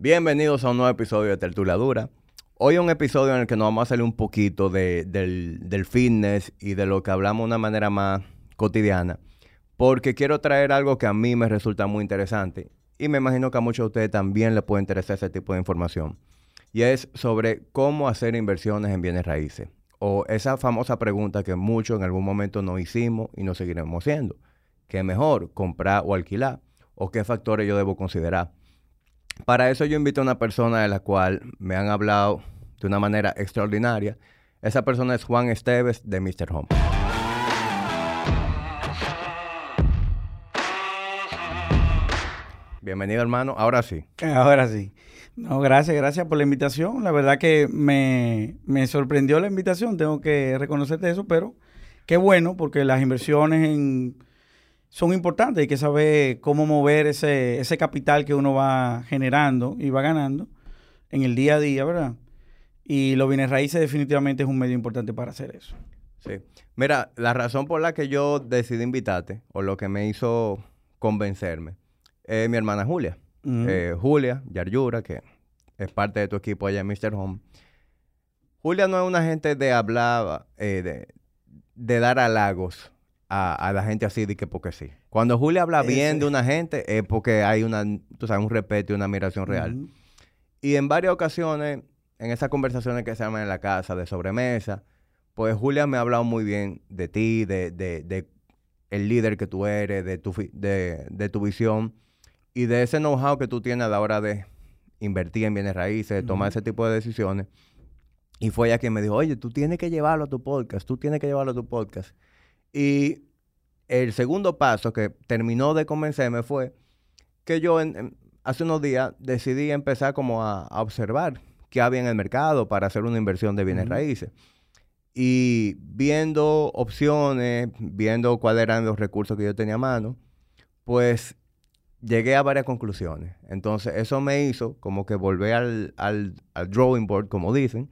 Bienvenidos a un nuevo episodio de Tertulia Dura. Hoy un episodio en el que nos vamos a salir un poquito de, del, del fitness y de lo que hablamos de una manera más cotidiana, porque quiero traer algo que a mí me resulta muy interesante y me imagino que a muchos de ustedes también les puede interesar ese tipo de información. Y es sobre cómo hacer inversiones en bienes raíces. O esa famosa pregunta que muchos en algún momento nos hicimos y nos seguiremos haciendo. ¿Qué mejor, comprar o alquilar? ¿O qué factores yo debo considerar? Para eso yo invito a una persona de la cual me han hablado de una manera extraordinaria. Esa persona es Juan Esteves de Mr. Home. Bienvenido hermano, ahora sí. Ahora sí. No, gracias, gracias por la invitación. La verdad que me, me sorprendió la invitación, tengo que reconocerte eso, pero qué bueno porque las inversiones en, son importantes. Hay que saber cómo mover ese, ese capital que uno va generando y va ganando en el día a día, ¿verdad? Y los bienes raíces definitivamente es un medio importante para hacer eso. Sí. Mira, la razón por la que yo decidí invitarte, o lo que me hizo convencerme, es mi hermana Julia. Eh, Julia Yaryura, que es parte de tu equipo allá en Mr. Home. Julia no es una gente de hablar, eh, de, de dar halagos a, la gente así de que porque sí. Cuando Julia habla bien de una gente es porque hay una, tú sabes, un respeto y una admiración real. Y en varias ocasiones, en esas conversaciones que se llaman en la casa de sobremesa, pues Julia me ha hablado muy bien de ti, de, de, de el líder que tú eres, de tu, de, de tu visión y de ese know-how que tú tienes a la hora de invertir en bienes raíces, de tomar ese tipo de decisiones. Y fue ella quien me dijo, oye, tú tienes que llevarlo a tu podcast, tú tienes que llevarlo a tu podcast. Y el segundo paso que terminó de convencerme fue que yo hace unos días decidí empezar como a, observar qué había en el mercado para hacer una inversión de bienes raíces. Y viendo opciones, viendo cuáles eran los recursos que yo tenía a mano, pues llegué a varias conclusiones. Entonces, eso me hizo como que volver al, al, drawing board, como dicen,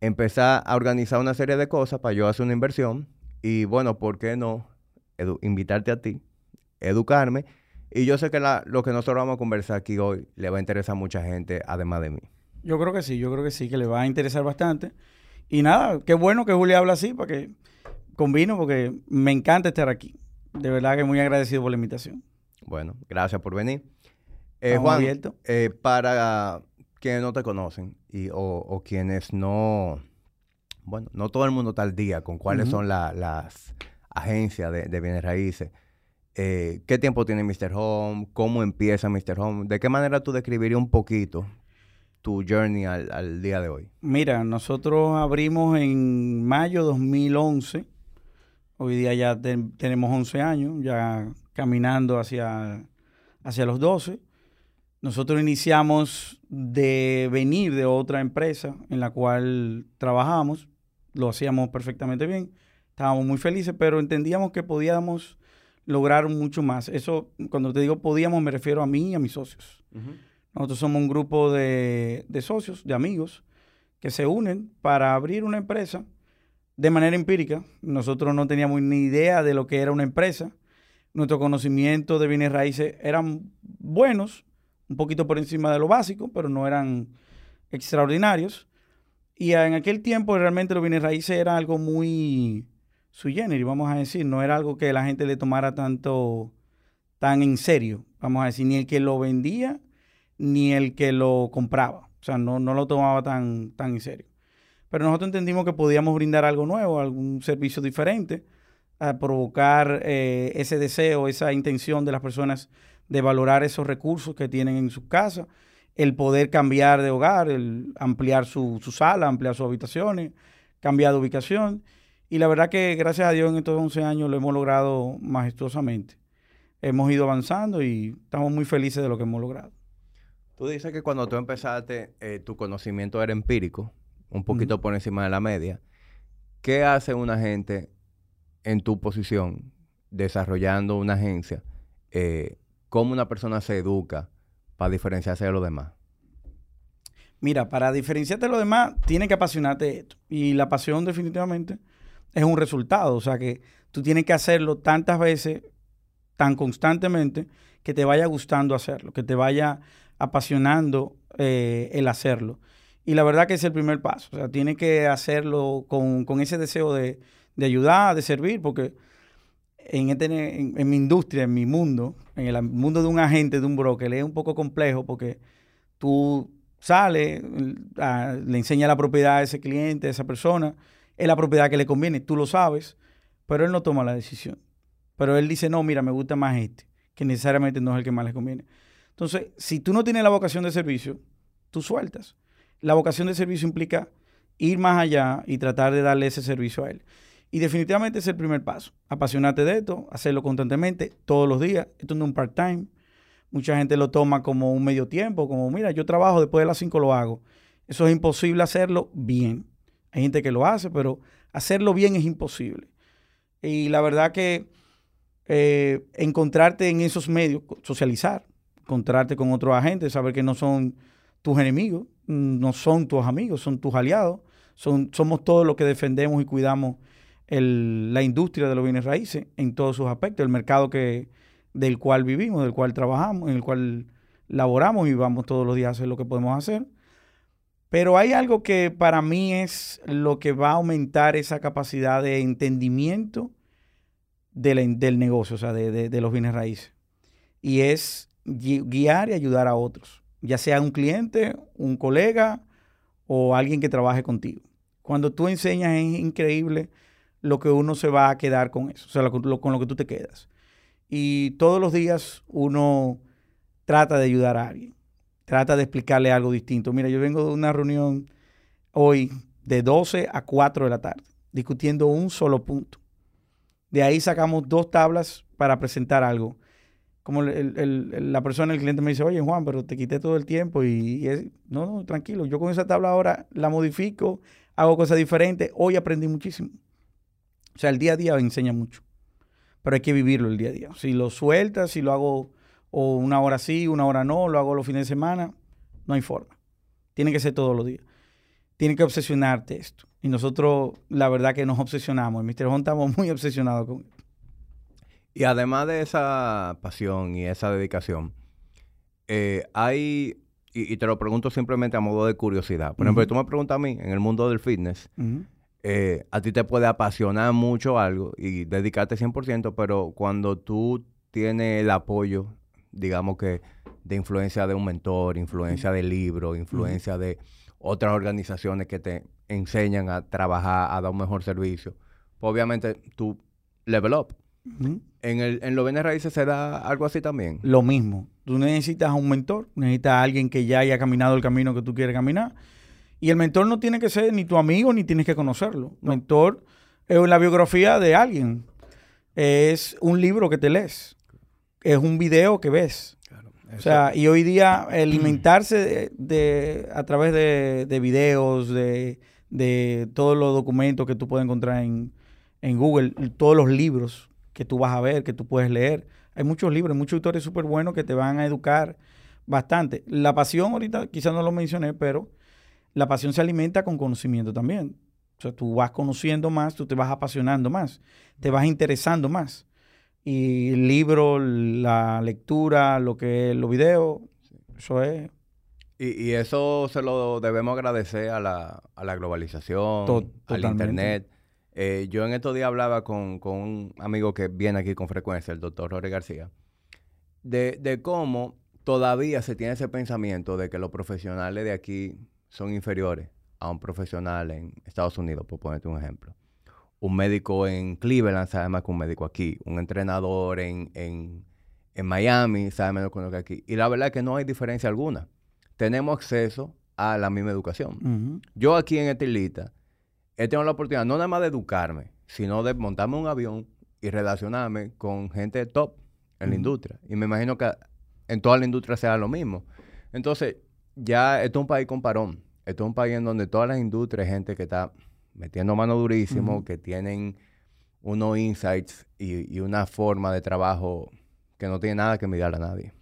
empezar a organizar una serie de cosas para yo hacer una inversión y bueno, ¿por qué no invitarte a ti, educarme? Y yo sé que lo que nosotros vamos a conversar aquí hoy le va a interesar a mucha gente, además de mí. Yo creo que sí, yo creo que sí, que le va a interesar bastante. Y nada, qué bueno que Julia habla así, porque convino, porque me encanta estar aquí. De verdad que muy agradecido por la invitación. Bueno, gracias por venir. Eh, Juan, eh, para quienes no te conocen y, o quienes no bueno, no todo el mundo está al día con cuáles son las agencias de, bienes raíces. Eh, ¿Qué tiempo tiene Mr. Home? ¿Cómo empieza Mr. Home? ¿De qué manera tú describirías un poquito tu journey al, día de hoy? Mira, nosotros abrimos en mayo 2011. Hoy día ya tenemos 11 años, ya caminando hacia, hacia los 12. Nosotros iniciamos de venir de otra empresa en la cual trabajamos lo hacíamos perfectamente bien, estábamos muy felices, pero entendíamos que podíamos lograr mucho más. Eso, cuando te digo podíamos, me refiero a mí y a mis socios. Nosotros somos un grupo de, socios, de amigos, que se unen para abrir una empresa de manera empírica. Nosotros no teníamos ni idea de lo que era una empresa. Nuestro conocimiento de bienes raíces eran buenos, un poquito por encima de lo básico, pero no eran extraordinarios. Y en aquel tiempo realmente los bienes raíces era algo muy sui generis, vamos a decir, no era algo que la gente le tomara tanto, tan en serio, vamos a decir, ni el que lo vendía, ni el que lo compraba. O sea, no, no lo tomaba tan, tan en serio. Pero nosotros entendimos que podíamos brindar algo nuevo, algún servicio diferente, a provocar eh, ese deseo, esa intención de las personas de valorar esos recursos que tienen en sus casas el poder cambiar de hogar, el ampliar su, sala, ampliar sus habitaciones, cambiar de ubicación. Y la verdad que gracias a Dios en estos 11 años lo hemos logrado majestuosamente. Hemos ido avanzando y estamos muy felices de lo que hemos logrado. Tú dices que cuando tú empezaste, eh, tu conocimiento era empírico, un poquito por encima de la media. ¿Qué hace una gente en tu posición desarrollando una agencia? Eh, ¿Cómo una persona se educa? Para diferenciarse de los demás? Mira, para diferenciarte de los demás, tiene que apasionarte esto. Y la pasión definitivamente es un resultado. O sea que tú tienes que hacerlo tantas veces, tan constantemente, que te vaya gustando hacerlo, que te vaya apasionando eh, el hacerlo. Y la verdad que es el primer paso. O sea, tiene que hacerlo con, ese deseo de, ayudar, de servir, porque en, este, en, mi industria, en mi mundo, en el mundo de un agente, de un broker, es un poco complejo porque tú sales, le enseñas la propiedad a ese cliente, a esa persona, es la propiedad que le conviene, tú lo sabes, pero él no toma la decisión. Pero él dice, no, mira, me gusta más este, que necesariamente no es el que más le conviene. Entonces, si tú no tienes la vocación de servicio, tú sueltas. La vocación de servicio implica ir más allá y tratar de darle ese servicio a él. Y definitivamente es el primer paso. Apasionarte de esto, hacerlo constantemente, todos los días. Esto no es un part-time. Mucha gente lo toma como un medio tiempo, como, mira, yo trabajo, después de las 5 lo hago. Eso es imposible hacerlo bien. Hay gente que lo hace, pero hacerlo bien es imposible. Y la verdad que eh, encontrarte en esos medios, socializar, encontrarte con otros agentes, saber que no son tus enemigos, no son tus amigos, son tus aliados, son, somos todos los que defendemos y cuidamos la industria de los bienes raíces en todos sus aspectos, el mercado que, del cual vivimos, del cual trabajamos, en el cual laboramos y vamos todos los días a hacer lo que podemos hacer. Pero hay algo que para mí es lo que va a aumentar esa capacidad de entendimiento del negocio, o sea, de, los bienes raíces. Y es guiar y ayudar a otros, ya sea un cliente, un colega o alguien que trabaje contigo. Cuando tú enseñas es increíble lo que uno se va a quedar con eso, o sea, con lo que tú te quedas. Y todos los días uno trata de ayudar a alguien, trata de explicarle algo distinto. Mira, yo vengo de una reunión hoy de 12 a 4 de la tarde, discutiendo un solo punto. De ahí sacamos dos tablas para presentar algo. Como la persona, el cliente me dice, oye Juan, pero te quité todo el tiempo y, es, no, no, tranquilo, yo con esa tabla ahora la modifico, hago cosas diferentes, hoy aprendí muchísimo. O sea, el día a día enseña mucho, pero hay que vivirlo el día a día. Si lo sueltas, si lo hago o una hora sí, una hora no, lo hago los fines de semana, no hay forma. Tiene que ser todos los días. Tiene que obsesionarte esto. Y nosotros, la verdad que nos obsesionamos. En Mr. Home estamos muy obsesionados con esto. Y además de esa pasión y esa dedicación, eh, hay, y, te lo pregunto simplemente a modo de curiosidad. Por ejemplo, tú me preguntas a mí, en el mundo del fitness, eh, a ti te puede apasionar mucho algo y dedicarte 100%, pero cuando tú tienes el apoyo, digamos que de influencia de un mentor, influencia de libro, influencia de otras organizaciones que te enseñan a trabajar, a dar un mejor servicio, pues obviamente tú level up. en, el, en los bienes raíces se da algo así también. Lo mismo. Tú necesitas un mentor, necesitas a alguien que ya haya caminado el camino que tú quieres caminar. Y el mentor no tiene que ser ni tu amigo ni tienes que conocerlo. Mentor es la biografía de alguien. Es un libro que te lees. Es un video que ves. O sea, y hoy día alimentarse de, a través de, de videos, de, de, todos los documentos que tú puedes encontrar en, en, Google, todos los libros que tú vas a ver, que tú puedes leer. Hay muchos libros, muchos autores súper buenos que te van a educar bastante. La pasión, ahorita quizás no lo mencioné, pero la pasión se alimenta con conocimiento también. O sea, tú vas conociendo más, tú te vas apasionando más, te vas interesando más. Y el libro, la lectura, lo que los videos, eso es. Y, eso se lo debemos agradecer a la, a la globalización, al internet. Eh, yo en estos días hablaba con, un amigo que viene aquí con frecuencia, el doctor Jorge García, de, de cómo todavía se tiene ese pensamiento de que los profesionales de aquí son inferiores a un profesional en Estados Unidos, por ponerte un ejemplo un médico en Cleveland sabe más que un médico aquí, un entrenador en, en, en Miami sabe menos que uno que aquí. Y la verdad es que no hay diferencia alguna. Tenemos acceso a la misma educación. Yo aquí en Estilita he tenido la oportunidad no nada más de educarme, sino de montarme un avión y relacionarme con gente top en la industria. Y me imagino que en toda la industria sea lo mismo. Entonces, ya esto es un país con parón. Esto es un país en donde todas las industrias gente que está metiendo mano durísimo, que tienen unos insights y, una forma de trabajo que no tiene nada que mirar a nadie.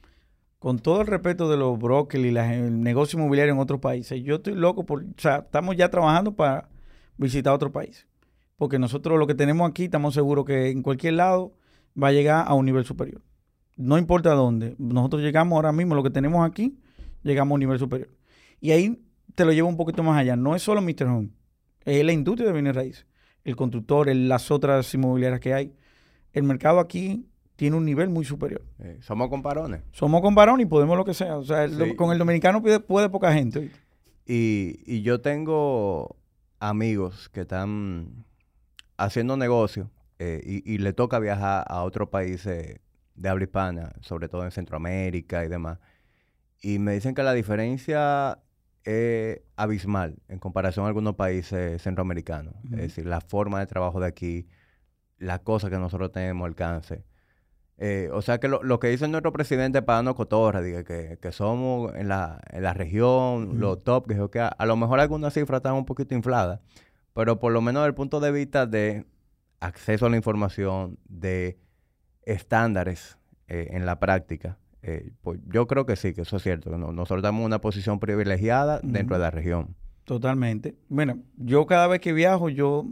Con todo el respeto de los brokers y el negocio inmobiliario en otros países, yo estoy loco por, o sea, estamos ya trabajando para visitar otro país. Porque nosotros lo que tenemos aquí, estamos seguros que en cualquier lado va a llegar a un nivel superior. No importa dónde. Nosotros llegamos ahora mismo, lo que tenemos aquí, llegamos a un nivel superior. Y ahí te lo llevo un poquito más allá. No es solo Mr. Home, es la industria de bienes raíces, el constructor, las otras inmobiliarias que hay. El mercado aquí tiene un nivel muy superior. somos comparones. Somos comparones y podemos lo que sea. O sea, con el dominicano puede, poca gente. Y, yo tengo amigos que están haciendo negocio eh, y, le toca viajar a otros países de habla hispana, sobre todo en Centroamérica y demás. Y me dicen que la diferencia es abismal en comparación a algunos países centroamericanos. Es decir, la forma de trabajo de aquí, las cosas que nosotros tenemos alcance. Eh, o sea que lo, que dice nuestro presidente Padano Cotorra, diga que, que, somos en la, en la región, los top, que, que a, a, lo mejor algunas cifras están un poquito infladas, pero por lo menos desde el punto de vista de acceso a la información, de estándares eh, en la práctica, eh, pues yo creo que sí, que eso es cierto. nosotros damos una posición privilegiada dentro de la región. Totalmente. Bueno, yo cada vez que viajo, yo,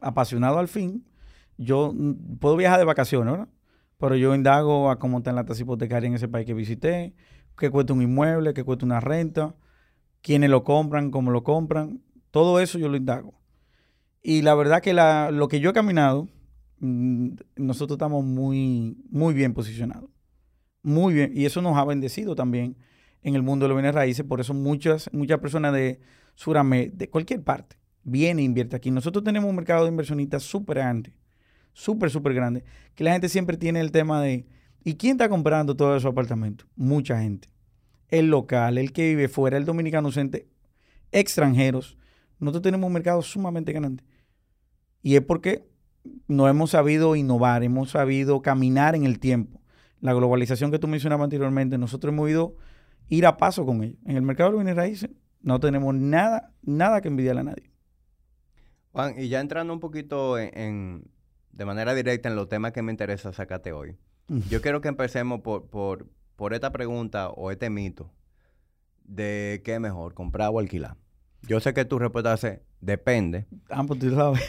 apasionado al fin, yo mm, puedo viajar de vacaciones, ¿verdad? Pero yo indago a cómo está la tasa hipotecaria en ese país que visité, qué cuesta un inmueble, qué cuesta una renta, quiénes lo compran, cómo lo compran. Todo eso yo lo indago. Y la verdad que la, lo que yo he caminado, mm, nosotros estamos muy, muy bien posicionados. Muy bien. Y eso nos ha bendecido también en el mundo de los bienes raíces. Por eso muchas, muchas personas de Suramérica, de cualquier parte, vienen e invierten aquí. Nosotros tenemos un mercado de inversionistas súper grande, súper, súper grande, que la gente siempre tiene el tema de, ¿y quién está comprando todos esos apartamentos? Mucha gente. El local, el que vive fuera, el dominicano ausente, extranjeros. Nosotros tenemos un mercado sumamente grande. Y es porque no hemos sabido innovar, hemos sabido caminar en el tiempo la globalización que tú mencionabas anteriormente, nosotros hemos ido ir a paso con ello. En el mercado de bienes raíces no tenemos nada, nada que envidiarle a nadie. Juan, y ya entrando un poquito en, de manera directa en los temas que me interesa sacarte hoy, yo quiero que empecemos por, por, por esta pregunta o este mito de qué es mejor, comprar o alquilar. Yo sé que tu respuesta es depende. Ambos tú sabes.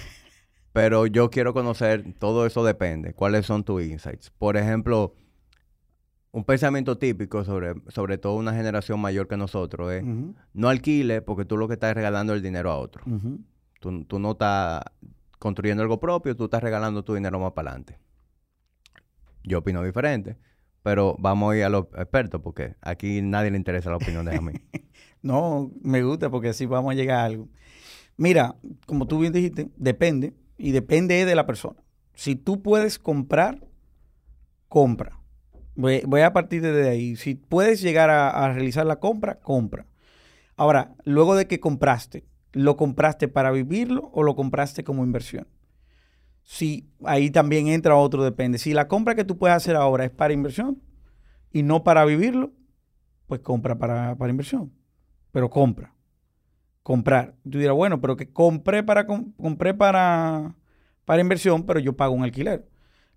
Pero yo quiero conocer, todo eso depende. ¿Cuáles son tus insights? Por ejemplo, un pensamiento típico sobre, sobre todo una generación mayor que nosotros es no alquile porque tú lo que estás regalando el dinero a otro. tú, no estás construyendo algo propio, tú estás regalando tu dinero más para adelante. Yo opino diferente, pero vamos a ir a los expertos porque aquí nadie le interesa la opinión de mí. no, me gusta porque así vamos a llegar a algo. Mira, como tú bien dijiste, depende y depende de la persona. Si tú puedes comprar, compra. Voy, a partir de ahí. Si puedes llegar a, realizar la compra, compra. Ahora, luego de que compraste, ¿lo compraste para vivirlo o lo compraste como inversión? Si ahí también entra otro depende. Si la compra que tú puedes hacer ahora es para inversión y no para vivirlo, pues compra para, para inversión. Pero compra. Comprar. Tú dirás, bueno, pero que compré para compré para, para inversión, pero yo pago un alquiler.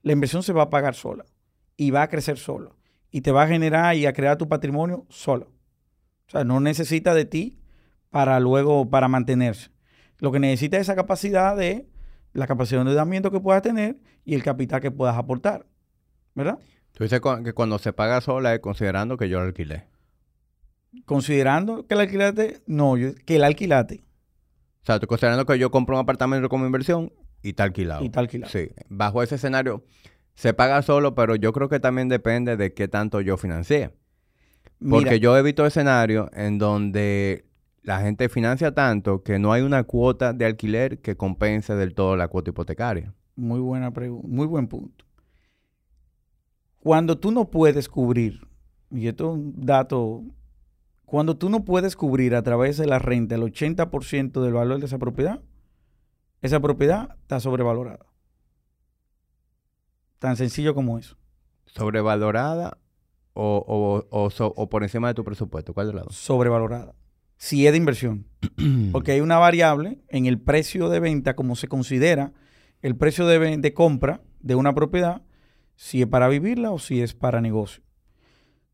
La inversión se va a pagar sola y va a crecer solo. Y te va a generar y a crear tu patrimonio solo. O sea, no necesita de ti para luego, para mantenerse. Lo que necesita es esa capacidad de, la capacidad de endeudamiento que puedas tener y el capital que puedas aportar. ¿Verdad? Tú dices que cuando se paga sola es considerando que yo lo alquilé. Considerando que el alquilate, no, que el alquilate. O sea, tú considerando que yo compro un apartamento como inversión y está alquilado. Y está alquilado. Sí. Bajo ese escenario, se paga solo, pero yo creo que también depende de qué tanto yo financié. Porque yo he visto escenarios en donde la gente financia tanto que no hay una cuota de alquiler que compense del todo la cuota hipotecaria. Muy buena pregunta, muy buen punto. Cuando tú no puedes cubrir, y esto es un dato, cuando tú no puedes cubrir a través de la renta el 80% del valor de esa propiedad, esa propiedad está sobrevalorada. Tan sencillo como eso. ¿Sobrevalorada o, o, por encima de tu presupuesto? ¿Cuál de lado? Sobrevalorada. Si es de inversión. Porque hay una variable en el precio de venta, como se considera el precio de, de compra de una propiedad, si es para vivirla o si es para negocio.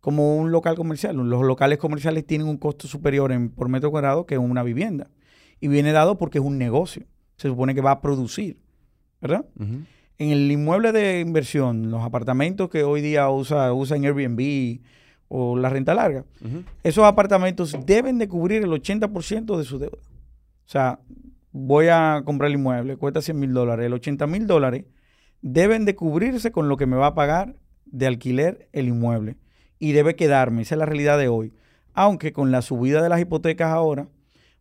Como un local comercial. Los locales comerciales tienen un costo superior en, por metro cuadrado que una vivienda. Y viene dado porque es un negocio. Se supone que va a producir. ¿Verdad? En el inmueble de inversión, los apartamentos que hoy día usa, usan Airbnb o la renta larga, esos apartamentos deben de cubrir el 80% de su deuda. O sea, voy a comprar el inmueble, cuesta 100 mil dólares, el 80 mil dólares deben de cubrirse con lo que me va a pagar de alquiler el inmueble. Y debe quedarme, esa es la realidad de hoy. Aunque con la subida de las hipotecas ahora,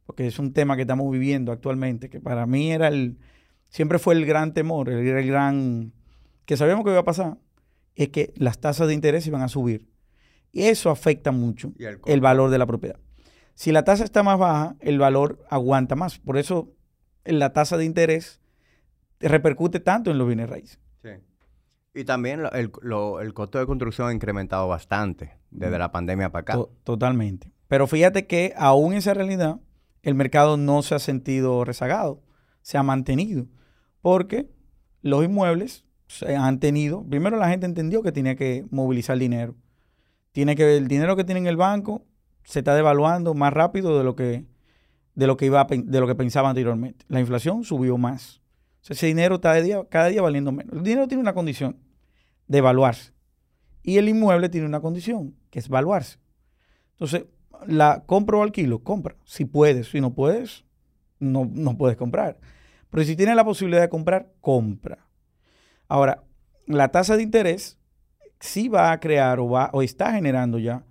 porque es un tema que estamos viviendo actualmente, que para mí era el, siempre fue el gran temor, el, el gran, que sabíamos que iba a pasar, es que las tasas de interés iban a subir. Y eso afecta mucho el, valor de la propiedad. Si la tasa está más baja, el valor aguanta más. Por eso la tasa de interés repercute tanto en los bienes raíces. Sí. Y también el, costo de construcción ha incrementado bastante desde la pandemia para acá. totalmente. Pero fíjate que aún esa realidad, el mercado no se ha sentido rezagado, se ha mantenido. Porque los inmuebles se han tenido, primero la gente entendió que tenía que movilizar dinero tiene que el dinero que tiene en el banco se está devaluando más rápido de lo que de lo que iba de lo que pensaba anteriormente. La inflación subió más. ese dinero está día, cada día valiendo menos. El dinero tiene una condición de evaluarse. Y el inmueble tiene una condición, que es valuarse. Entonces, la compra o alquilo, compra. Si puedes, si no puedes, no, no puedes comprar. Pero si tienes la posibilidad de comprar, compra. Ahora, la tasa de interés sí va a crear o, va, o está generando ya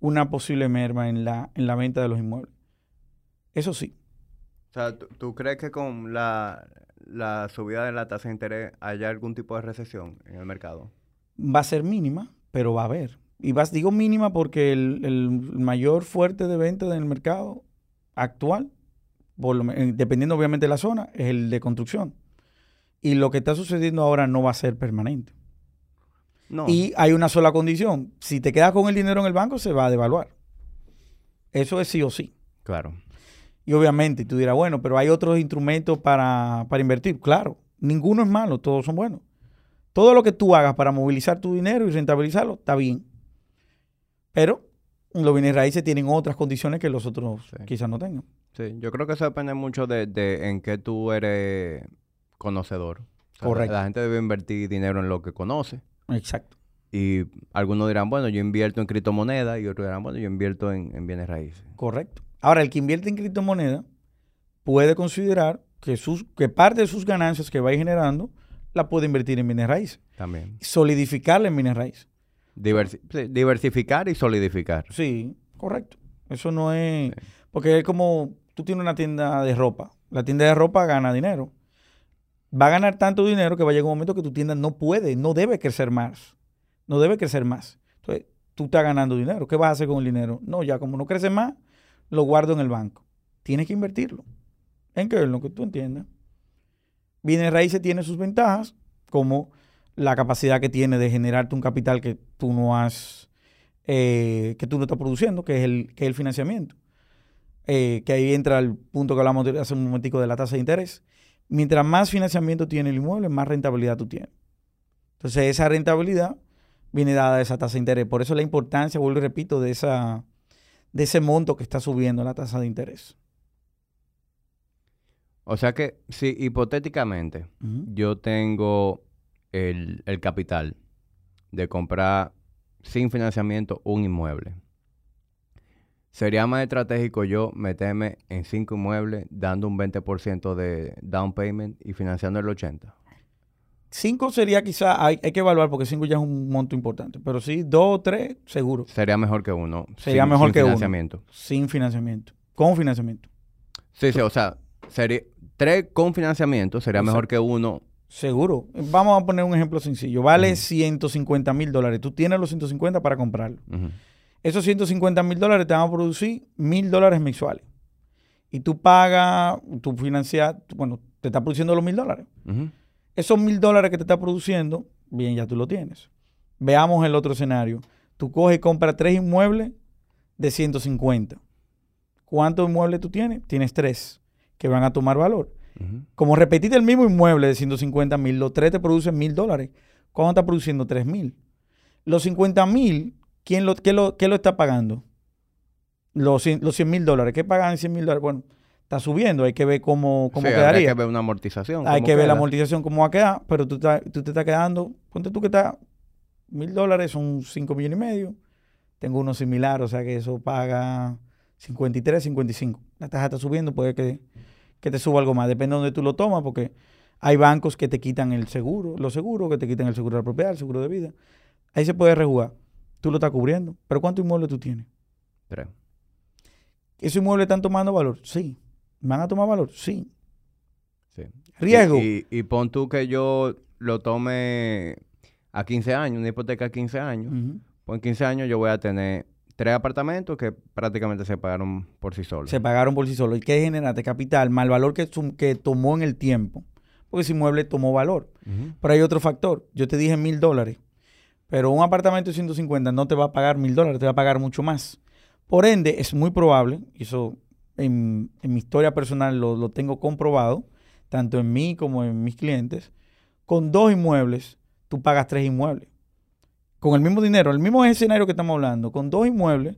una posible merma en la, en la venta de los inmuebles. Eso sí. O sea, ¿tú, crees que con la, subida de la tasa de interés haya algún tipo de recesión en el mercado? Va a ser mínima, pero va a haber. Y vas, digo mínima porque el, mayor fuerte de venta del mercado actual, dependiendo obviamente de la zona, es el de construcción. Y lo que está sucediendo ahora no va a ser permanente. Y hay una sola condición. Si te quedas con el dinero en el banco, se va a devaluar. Eso es sí o sí. Claro. Y obviamente tú dirás, bueno, pero hay otros instrumentos para, invertir. Claro, ninguno es malo, todos son buenos. Todo lo que tú hagas para movilizar tu dinero y rentabilizarlo, está bien. Pero los bienes raíces tienen otras condiciones que los otros quizás no tengan. Sí, yo creo que eso depende mucho de, de en qué tú eres conocedor. Correcto. La gente debe invertir dinero en lo que conoce. Exacto. Y algunos dirán, bueno, yo invierto en criptomonedas y otros dirán, bueno, yo invierto en, bienes raíces. Correcto. Ahora, el que invierte en criptomonedas puede considerar que, sus, que parte de sus ganancias que va generando la puede invertir en bienes raíces. También. Solidificarla en bienes raíces. diversificar y solidificar. Sí, correcto. Eso no es... Porque es como tú tienes una tienda de ropa. La tienda de ropa gana dinero va a ganar tanto dinero que va a llegar un momento que tu tienda no puede, no debe crecer más. No debe crecer más. Entonces, tú estás ganando dinero. ¿Qué vas a hacer con el dinero? No, ya como no crece más, lo guardo en el banco. Tienes que invertirlo. ¿En qué? Lo que tú entiendas. Bienes raíces tiene sus ventajas, como la capacidad que tiene de generarte un capital que tú no has, eh, que tú no estás produciendo, que es el, que es el financiamiento. Eh, que ahí entra el punto que hablamos hace un momentico de la tasa de interés mientras más financiamiento tiene el inmueble, más rentabilidad tú tienes. Entonces, esa rentabilidad viene dada de esa tasa de interés. Por eso la importancia, vuelvo y repito, de, esa, de ese monto que está subiendo la tasa de interés. O sea que, si hipotéticamente yo tengo el, el capital de comprar sin financiamiento un inmueble, Sería más estratégico yo meterme en cinco inmuebles dando un 20% de down payment y financiando el 80%. Cinco sería quizá, hay, que evaluar porque cinco ya es un monto importante, pero sí, dos o tres, seguro. Sería mejor que uno. Sería mejor que financiamiento. Sin financiamiento. Con financiamiento. Sí, sí, o sea, sería, tres con financiamiento sería mejor que uno. Seguro. Vamos a poner un ejemplo sencillo. Vale 150 mil dólares. Tú tienes los 150 para comprarlo. Esos 150 mil dólares te van a producir mil dólares mensuales. Y tú pagas, tú financias, bueno, te está produciendo los mil dólares. Esos mil dólares que te está produciendo, bien, ya tú lo tienes. Veamos el otro escenario. Tú coges y compras tres inmuebles de 150. ¿Cuántos inmuebles tú tienes? Tienes tres que van a tomar valor. Como repetiste el mismo inmueble de 150 mil, los tres te producen mil dólares. ¿Cuándo está produciendo tres mil? Los 50 mil ¿quién lo, qué, lo, qué lo está pagando? Los, los 100 mil dólares. ¿Qué pagan 100 mil dólares? Bueno, está subiendo, hay que ver cómo, cómo quedaría. Hay que ver una amortización. Hay que ver la amortización, cómo va a quedar, pero tú, tú te estás quedando, ponte tú que está, mil dólares son 5 millones y medio, tengo uno similar, o sea que eso paga 53, 55. La tasa está subiendo, puede que, que te suba algo más, depende de dónde tú lo tomas, porque hay bancos que te quitan el seguro, los seguros, que te quitan el seguro de la propiedad, el seguro de vida. Ahí se puede rejugar. Tú lo estás cubriendo. Pero ¿cuánto inmueble tú tienes? Tres. ¿Esos inmuebles están tomando valor? Sí. ¿Van a tomar valor? Sí. Sí. Riesgo. Y, y, y pon tú que yo lo tome a 15 años, una hipoteca a 15 años. Pues en 15 años yo voy a tener tres apartamentos que prácticamente se pagaron por sí solos. Se pagaron por sí solos. ¿Y qué generaste? Capital, el valor que, que tomó en el tiempo. Porque ese inmueble tomó valor. Pero hay otro factor. Yo te dije mil dólares. Pero un apartamento de 150 no te va a pagar mil dólares, te va a pagar mucho más. Por ende, es muy probable, y eso en, en mi historia personal lo, lo tengo comprobado, tanto en mí como en mis clientes, con dos inmuebles, tú pagas tres inmuebles. Con el mismo dinero, el mismo escenario que estamos hablando, con dos inmuebles,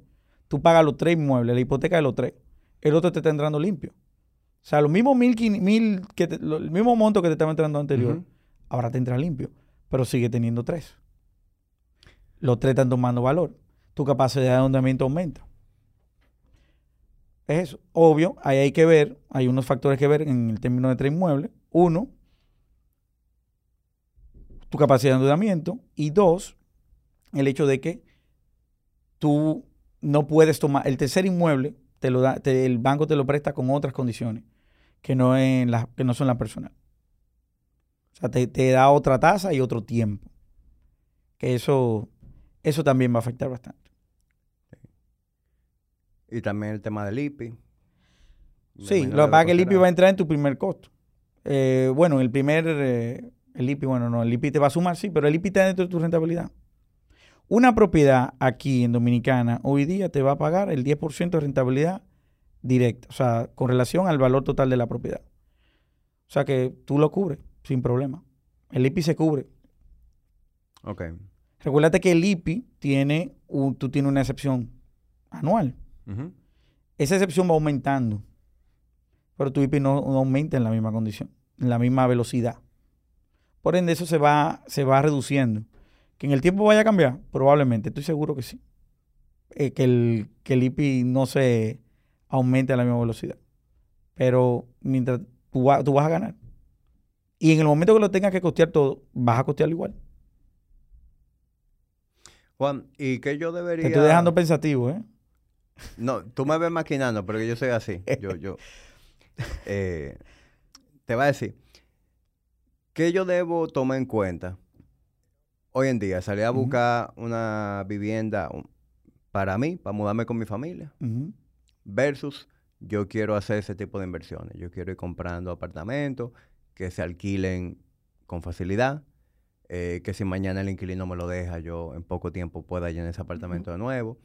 tú pagas los tres inmuebles, la hipoteca de los tres. El otro te está entrando limpio. O sea, los mismos mil, mil que te- lo- el mismo monto que te estaba entrando anterior, ahora te entra limpio, pero sigue teniendo tres. Los tres están tomando valor. Tu capacidad de endeudamiento aumenta. Es eso. Obvio, ahí hay que ver, hay unos factores que ver en el término de tres inmuebles. Uno, tu capacidad de endeudamiento. Y dos, el hecho de que tú no puedes tomar, el tercer inmueble, te lo da, el banco te lo presta con otras condiciones que no, en las que no son las personales. O sea, te, te da otra tasa y otro tiempo. Que eso, eso también va a afectar bastante. Y también el tema del IPI. Sí, lo que pasa es que el. IPI va a entrar en tu primer costo. Eh, bueno, el primer, eh, el IPI, bueno, no, el IPI te va a sumar, sí, pero el IPI está dentro de tu rentabilidad. Una propiedad aquí en Dominicana hoy día te va a pagar el 10% de rentabilidad directa, o sea, con relación al valor total de la propiedad. O sea que tú lo cubres sin problema. El IPI se cubre. Ok. Recuérdate que el IPI tiene, un, tú tienes una excepción anual. Esa excepción va aumentando. Pero tu IPI no, no aumenta en la misma condición, en la misma velocidad. Por ende, eso se va, se va reduciendo. Que en el tiempo vaya a cambiar, probablemente, estoy seguro que sí. Eh, que, el, que el IPI no se aumente a la misma velocidad. Pero mientras tú, va- tú vas a ganar. Y en el momento que lo tengas que costear todo, vas a costearlo igual. Juan, ¿y qué yo debería...? Te estoy dejando pensativo, ¿eh? No, tú me ves maquinando, pero yo soy así. Yo, yo... eh, te voy a decir, ¿qué yo debo tomar en cuenta? Hoy en día, salir a buscar una vivienda um, para mí, para mudarme con mi familia, versus yo quiero hacer ese tipo de inversiones. Yo quiero ir comprando apartamentos que se alquilen con facilidad, eh, que si mañana el inquilino me lo deja, yo en poco tiempo pueda llenar ese apartamento de nuevo.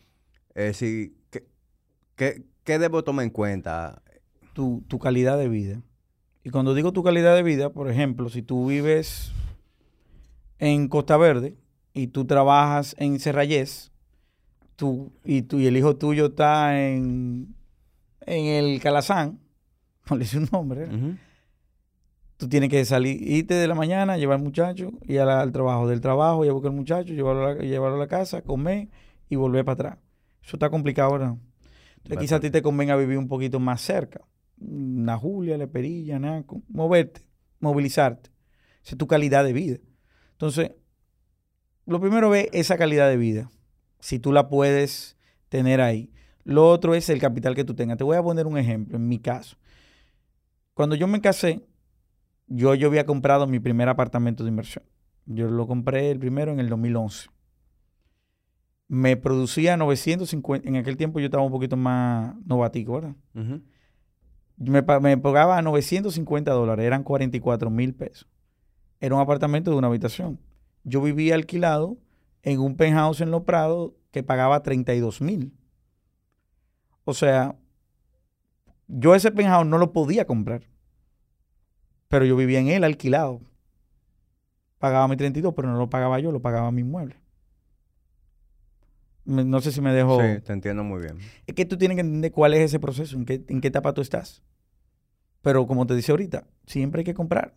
Es decir, ¿qué, qué, qué debo tomar en cuenta? tu, tu calidad de vida. Y cuando digo tu calidad de vida, por ejemplo, si tú vives en Costa Verde y tú trabajas en Cerrayés, tú, y, tú, y el hijo tuyo está en, en el Calazán, no le hice un nombre, ¿eh? Ujú. Tú tienes que salir, irte de la mañana, llevar al muchacho, ir al, al trabajo, del trabajo, ir a buscar al muchacho, llevarlo a la, llevarlo a la casa, comer y volver para atrás. Eso está complicado ahora. Entonces quizás a ti te convenga vivir un poquito más cerca. Una Julia, La Perilla, Naco. Moverte, movilizarte. Esa es tu calidad de vida. Entonces, lo primero ve esa calidad de vida. Si tú la puedes tener ahí. Lo otro es el capital que tú tengas. Te voy a poner un ejemplo, en mi caso. Cuando yo me casé, yo, yo había comprado mi primer apartamento de inversión. Yo lo compré el primero en el 2011. Me producía 950, en aquel tiempo yo estaba un poquito más novatico, ¿verdad? Me, me pagaba 950 dólares, eran 44 mil pesos. Era un apartamento de una habitación. Yo vivía alquilado en un penthouse en Los Prados que pagaba 32 mil. O sea, yo ese penthouse no lo podía comprar. Pero yo vivía en él alquilado. Pagaba mi 32, pero no lo pagaba yo, lo pagaba mi inmueble. Me- No sé si me dejo... Sí, te entiendo muy bien. Es que tú tienes que entender cuál es ese proceso, en qué, en qué etapa tú estás. Pero como te dice ahorita, siempre hay que comprar.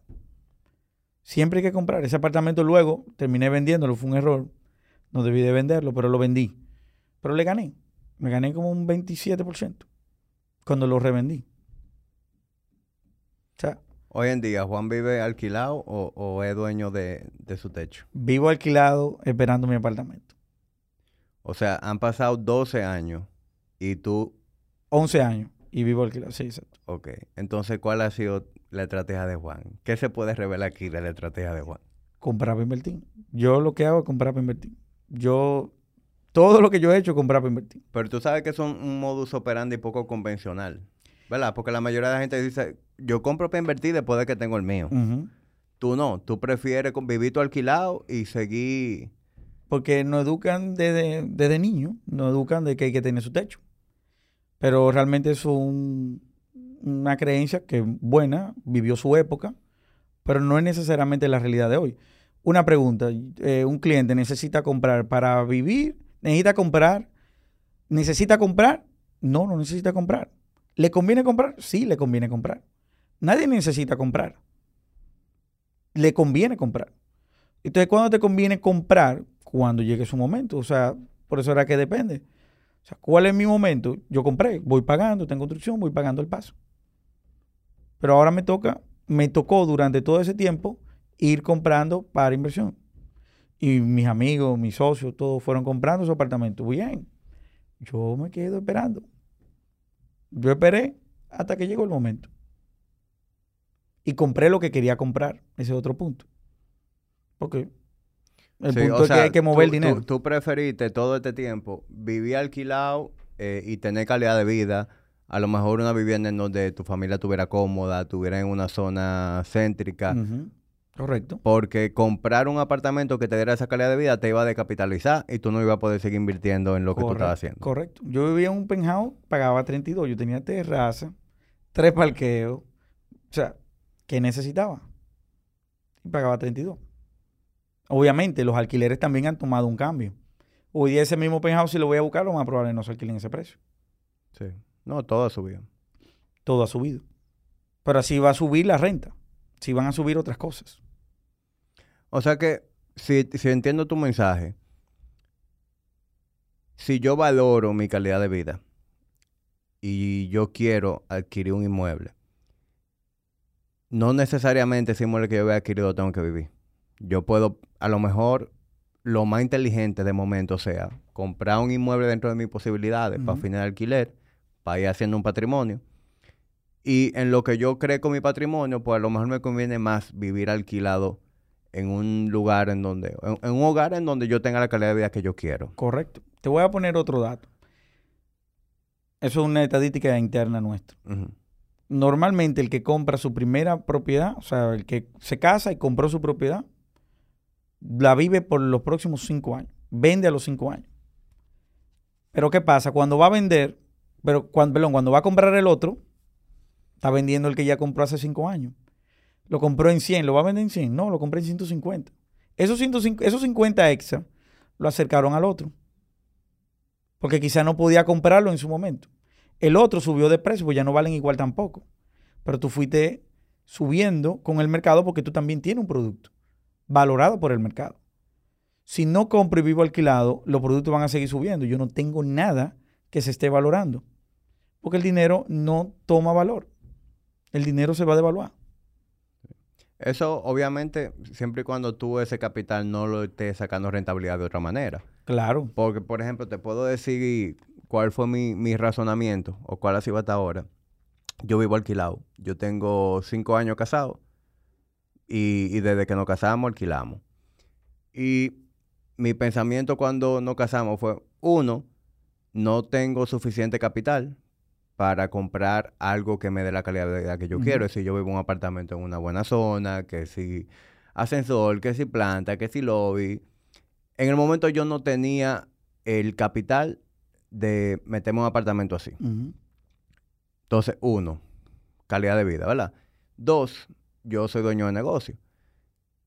Siempre hay que comprar. Ese apartamento luego terminé vendiéndolo, fue un error. No debí de venderlo, pero lo vendí. Pero le gané. Me gané como un 27% cuando lo revendí. O sea, Hoy en día, ¿Juan vive alquilado o, o es dueño de, de su techo? vivo alquilado esperando mi apartamento. O sea, han pasado 12 años y tú 11 años y vivo alquilado. Sí, exacto. Ok, entonces, ¿cuál ha sido la estrategia de Juan? ¿Qué se puede revelar aquí de la estrategia de Juan? Comprar para invertir. Yo lo que hago es comprar para invertir. Yo, todo lo que yo he hecho es comprar para invertir. Pero tú sabes que es un, un modus operandi poco convencional, ¿verdad? Porque la mayoría de la gente dice, yo compro para invertir después de que tengo el mío. Tú no, tú prefieres con- vivir tu alquilado y seguir... Porque nos educan desde, desde niño, nos educan de que hay que tener su techo. Pero realmente es un- una creencia que buena, vivió su época, pero no es necesariamente la realidad de hoy. Una pregunta, eh, un cliente necesita comprar para vivir, necesita comprar, necesita comprar, no, no necesita comprar. ¿Le conviene comprar? Sí, le conviene comprar. Nadie necesita comprar. Le conviene comprar. Entonces, ¿cuándo te conviene comprar? Cuando llegue su momento. O sea, por eso era que depende. O sea, ¿cuál es mi momento? Yo compré, voy pagando, tengo construcción, voy pagando el paso. Pero ahora me toca, me tocó durante todo ese tiempo ir comprando para inversión. Y mis amigos, mis socios, todos fueron comprando su apartamento. Bien. Yo me quedo esperando. Yo esperé hasta que llegó el momento. Y compré lo que quería comprar. Ese es otro punto. Porque el Sí, punto es que hay que mover el dinero. Tú, tú preferiste todo este tiempo vivir alquilado eh, y tener calidad de vida. A lo mejor una vivienda en donde tu familia estuviera cómoda, estuviera en una zona céntrica. Correcto. Porque comprar un apartamento que te diera esa calidad de vida te iba a descapitalizar y tú no ibas a poder seguir invirtiendo en lo que tú estabas haciendo. Correcto. Yo vivía en un penthouse, pagaba 32. Yo tenía terraza, tres parqueos. O sea, ¿qué necesitaba? Y pagaba 32. Obviamente, los alquileres también han tomado un cambio. Hoy día ese mismo penthouse, si lo voy a buscar, lo más probable no se alquile en ese precio. Sí. No, todo subió. Todo ha subido. Pero así va a subir la renta. Si van a subir otras cosas. O sea que, si, si entiendo tu mensaje, si yo valoro mi calidad de vida y yo quiero adquirir un inmueble, no necesariamente ese inmueble que yo voy a adquirir lo tengo que vivir. Yo puedo, a lo mejor, lo más inteligente de momento sea comprar un inmueble dentro de mis posibilidades para fines de alquiler, para ir haciendo un patrimonio. Y en lo que yo creo con mi patrimonio, pues a lo mejor me conviene más vivir alquilado en un lugar en donde, en, en un hogar en donde yo tenga la calidad de vida que yo quiero. Correcto. Te voy a poner otro dato. Eso es una estadística interna nuestra. Normalmente el que compra su primera propiedad, o sea, el que se casa y compró su propiedad, la vive por los próximos cinco años. Vende a los cinco años. Pero ¿qué pasa? Cuando va a vender, pero cuando, perdón, cuando va a comprar el otro, está vendiendo el que ya compró hace cinco años. Lo compró en 100, ¿lo va a vender en 100? No, lo compré en 150. Esos, 150, esos 50 extra lo acercaron al otro. Porque quizá no podía comprarlo en su momento. El otro subió de precio, pues ya no valen igual tampoco. Pero tú fuiste subiendo con el mercado porque tú también tienes un producto valorado por el mercado. Si no compro y vivo alquilado, los productos van a seguir subiendo. Yo no tengo nada que se esté valorando. Porque el dinero no toma valor. El dinero se va a devaluar. Eso, obviamente, siempre y cuando tú ese capital no lo estés sacando rentabilidad de otra manera. Claro. Porque, por ejemplo, te puedo decir cuál fue mi, mi razonamiento o cuál ha sido hasta ahora. Yo vivo alquilado. Yo tengo cinco años casado y, y desde que nos casamos alquilamos. Y mi pensamiento cuando nos casamos fue, uno, no tengo suficiente capital para comprar algo que me dé la calidad de vida que yo quiero. Si yo vivo en un apartamento en una buena zona, que si ascensor, que si planta, que si lobby. En el momento yo no tenía el capital de meterme en un apartamento así. Entonces, uno, calidad de vida, ¿verdad? Dos, yo soy dueño de negocio.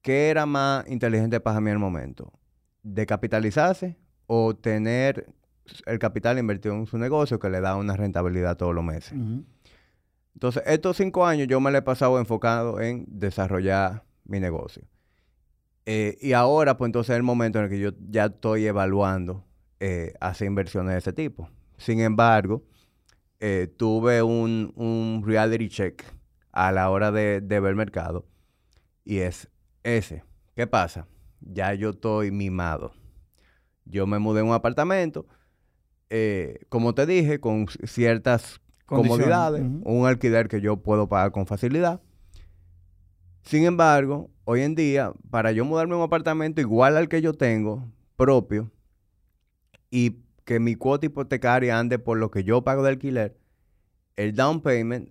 ¿Qué era más inteligente para mí en el momento? ¿De capitalizarse o tener el capital invertido en su negocio que le da una rentabilidad todos los meses? Entonces, estos cinco años yo me lo he pasado enfocado en desarrollar mi negocio. Eh, y ahora, pues entonces es el momento en el que yo ya estoy evaluando eh, hacer inversiones de ese tipo. Sin embargo, eh, tuve un, un, reality check a la hora de, de ver mercado y es ese. ¿Qué pasa? Ya yo estoy mimado. Yo me mudé a un apartamento, eh, como te dije, con ciertas comodidades, un alquiler que yo puedo pagar con facilidad. Sin embargo, hoy en día, para yo mudarme a un apartamento igual al que yo tengo, propio, y que mi cuota hipotecaria ande por lo que yo pago de alquiler, el down payment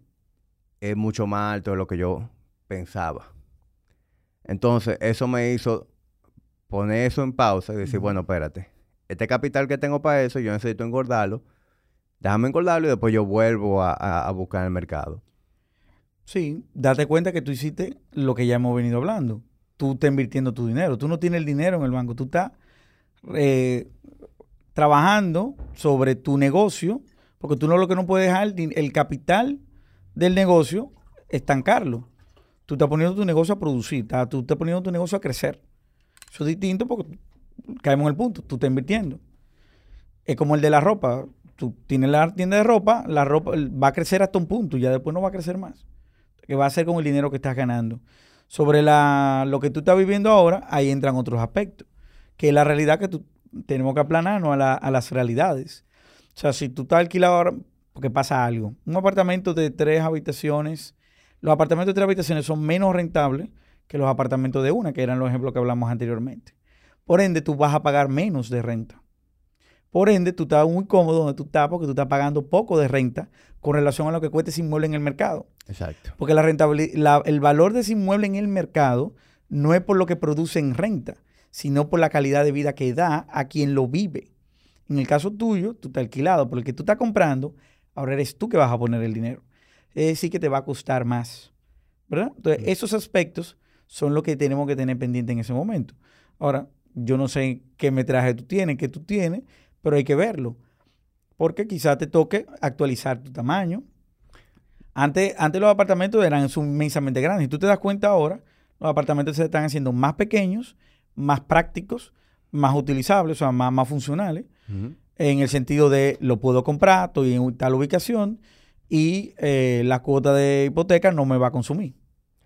es mucho más alto de lo que yo pensaba. Entonces, eso me hizo poner eso en pausa y decir, bueno, espérate, este capital que tengo para eso, yo necesito engordarlo, déjame engordarlo y después yo vuelvo a, a, buscar el mercado. Sí, date cuenta que tú hiciste lo que ya hemos venido hablando. Tú estás invirtiendo tu dinero. Tú no tienes el dinero en el banco. Tú estás eh, trabajando sobre tu negocio, porque tú no lo que no puedes dejar el capital del negocio estancarlo. Tú estás poniendo tu negocio a producir, tú estás poniendo tu negocio a crecer. Eso es distinto porque caemos en el punto, tú estás invirtiendo. Es como el de la ropa. Tú tienes la tienda de ropa, la ropa va a crecer hasta un punto, ya después no va a crecer más. ¿Qué va a hacer con el dinero que estás ganando? Sobre la, lo que tú estás viviendo ahora, ahí entran otros aspectos. Que es la realidad que tú, tenemos que aplanarnos a, a las realidades. O sea, si tú estás alquilado ahora, porque pasa algo. Un apartamento de tres habitaciones, los apartamentos de tres habitaciones son menos rentables que los apartamentos de una, que eran los ejemplos que hablamos anteriormente. Por ende, tú vas a pagar menos de renta. Por ende, tú estás muy cómodo donde tú estás porque tú estás pagando poco de renta con relación a lo que cuesta ese inmueble en el mercado. Exacto. Porque la rentabilidad, el valor de ese inmueble en el mercado no es por lo que produce en renta, sino por la calidad de vida que da a quien lo vive. En el caso tuyo, tú estás alquilado, por el que tú estás comprando, ahora eres tú que vas a poner el dinero. Es decir, que te va a costar más. ¿Verdad? Entonces, esos aspectos son los que tenemos que tener pendiente en ese momento. Ahora, yo no sé qué metraje tú tienes, qué tú tienes, pero hay que verlo. Porque quizás te toque actualizar tu tamaño. Antes, antes los apartamentos eran inmensamente grandes. Y tú te das cuenta ahora, los apartamentos se están haciendo más pequeños, más prácticos, más utilizables, o sea, más, más funcionales. En el sentido de lo puedo comprar, estoy en tal ubicación y eh, la cuota de hipoteca no me va a consumir.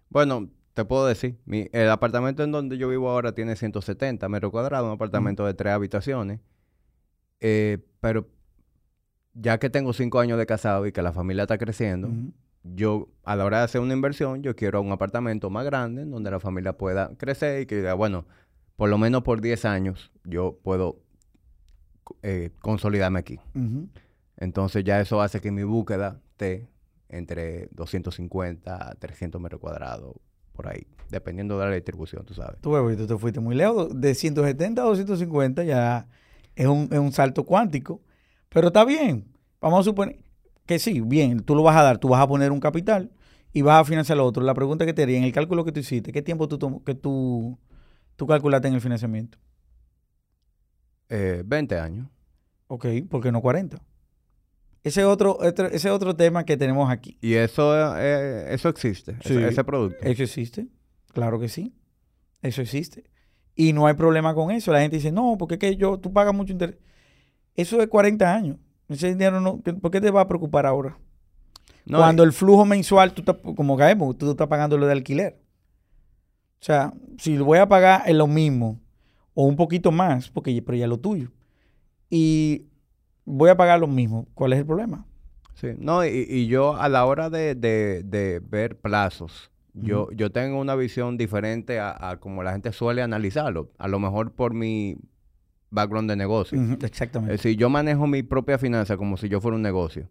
Bueno, te puedo decir, el apartamento en donde yo vivo ahora tiene 170 metros cuadrados, un apartamento de tres habitaciones. Eh, pero ya que tengo cinco años de casado y que la familia está creciendo, yo a la hora de hacer una inversión, yo quiero un apartamento más grande donde la familia pueda crecer y que diga, bueno, por lo menos por 10 años yo puedo eh, consolidarme aquí. Entonces ya eso hace que mi búsqueda esté entre 250 a 300 metros cuadrados por ahí, dependiendo de la distribución, tú sabes. Tú, tú te fuiste muy lejos. De 170 a 250 ya es un, salto cuántico. Pero está bien. Vamos a suponer que sí, bien, tú lo vas a dar, tú vas a poner un capital y vas a financiar lo otro. La pregunta que te haría, en el cálculo que tú hiciste, ¿qué tiempo tú, que tú, tú calculaste en el financiamiento? Eh, 20 años. Ok, ¿por qué no 40? Ese otro, ese otro tema que tenemos aquí. ¿Y eso, eh, eso existe? Ese, producto. Eso existe. Claro que sí. Eso existe. Y no hay problema con eso. La gente dice, no, porque que yo, tú pagas mucho interés. Eso es 40 años. Ese dinero no, ¿por qué te va a preocupar ahora? Cuando el flujo mensual, tú como caemos, tú estás pagando lo de alquiler. O sea, si lo voy a pagar en lo mismo o un poquito más, porque pero ya es lo tuyo. Y voy a pagar lo mismo. ¿Cuál es el problema? Sí, no, y, yo a la hora de, ver plazos, yo, yo tengo una visión diferente a, como la gente suele analizarlo. A lo mejor por mi background de negocio. exactamente. Es decir, yo manejo mi propia finanza como si yo fuera un negocio.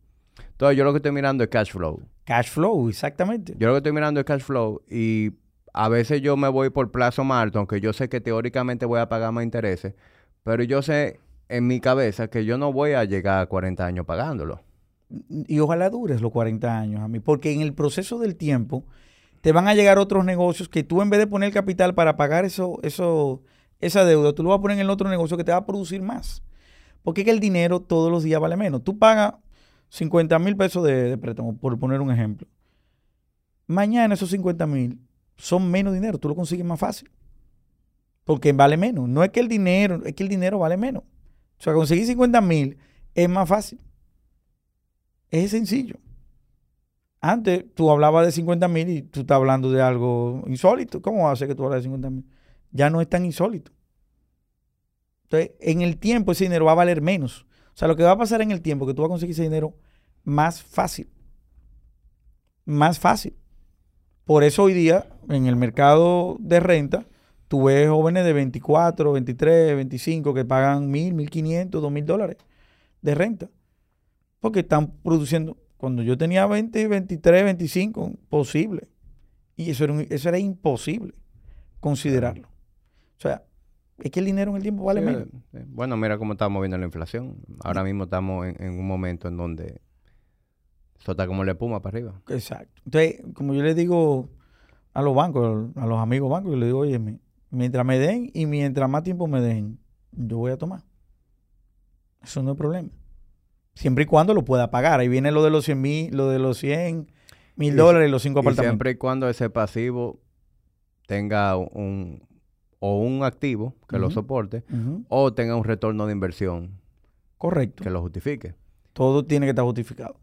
Entonces, yo lo que estoy mirando es cash flow. Cash flow, exactamente. Yo lo que estoy mirando es cash flow y a veces yo me voy por plazo más aunque yo sé que teóricamente voy a pagar más intereses, pero yo sé en mi cabeza que yo no voy a llegar a 40 años pagándolo. Y ojalá dures los 40 años a mí, porque en el proceso del tiempo te van a llegar otros negocios que tú en vez de poner capital para pagar eso, eso, esa deuda, tú lo vas a poner en otro negocio que te va a producir más. Porque es que el dinero todos los días vale menos. Tú pagas 50 mil pesos de, de, préstamo, por poner un ejemplo. Mañana esos 50 mil son menos dinero, tú lo consigues más fácil. Porque vale menos. No es que el dinero, es que el dinero vale menos. O sea, conseguir 50 mil es más fácil. Es sencillo. Antes tú hablabas de 50 mil y tú estás hablando de algo insólito. ¿Cómo ser que tú hables de 50 mil? Ya no es tan insólito. Entonces, en el tiempo ese dinero va a valer menos. O sea, lo que va a pasar en el tiempo que tú vas a conseguir ese dinero más fácil. Más fácil. Por eso hoy día, en el mercado de renta, tú ves jóvenes de 24, 23, 25 que pagan mil, 1500, 2000 dólares de renta. Porque están produciendo. Cuando yo tenía 20, 23, 25, posible. Y eso era, eso era imposible considerarlo. O sea, es que el dinero en el tiempo vale menos. Eh, bueno, mira cómo estamos viendo la inflación. Ahora mismo estamos en, un momento en donde eso está como la espuma para arriba. Exacto. Entonces, como yo le digo a los bancos, a los amigos bancos, yo les digo, oye, mientras me den y mientras más tiempo me den, yo voy a tomar. Eso no es problema. Siempre y cuando lo pueda pagar. Ahí viene lo de los 100 mil, lo de los 100 mil dólares y los cinco apartamentos. Siempre y cuando ese pasivo tenga un, o un activo que lo soporte o tenga un retorno de inversión. Correcto. Que lo justifique. Todo tiene que estar justificado.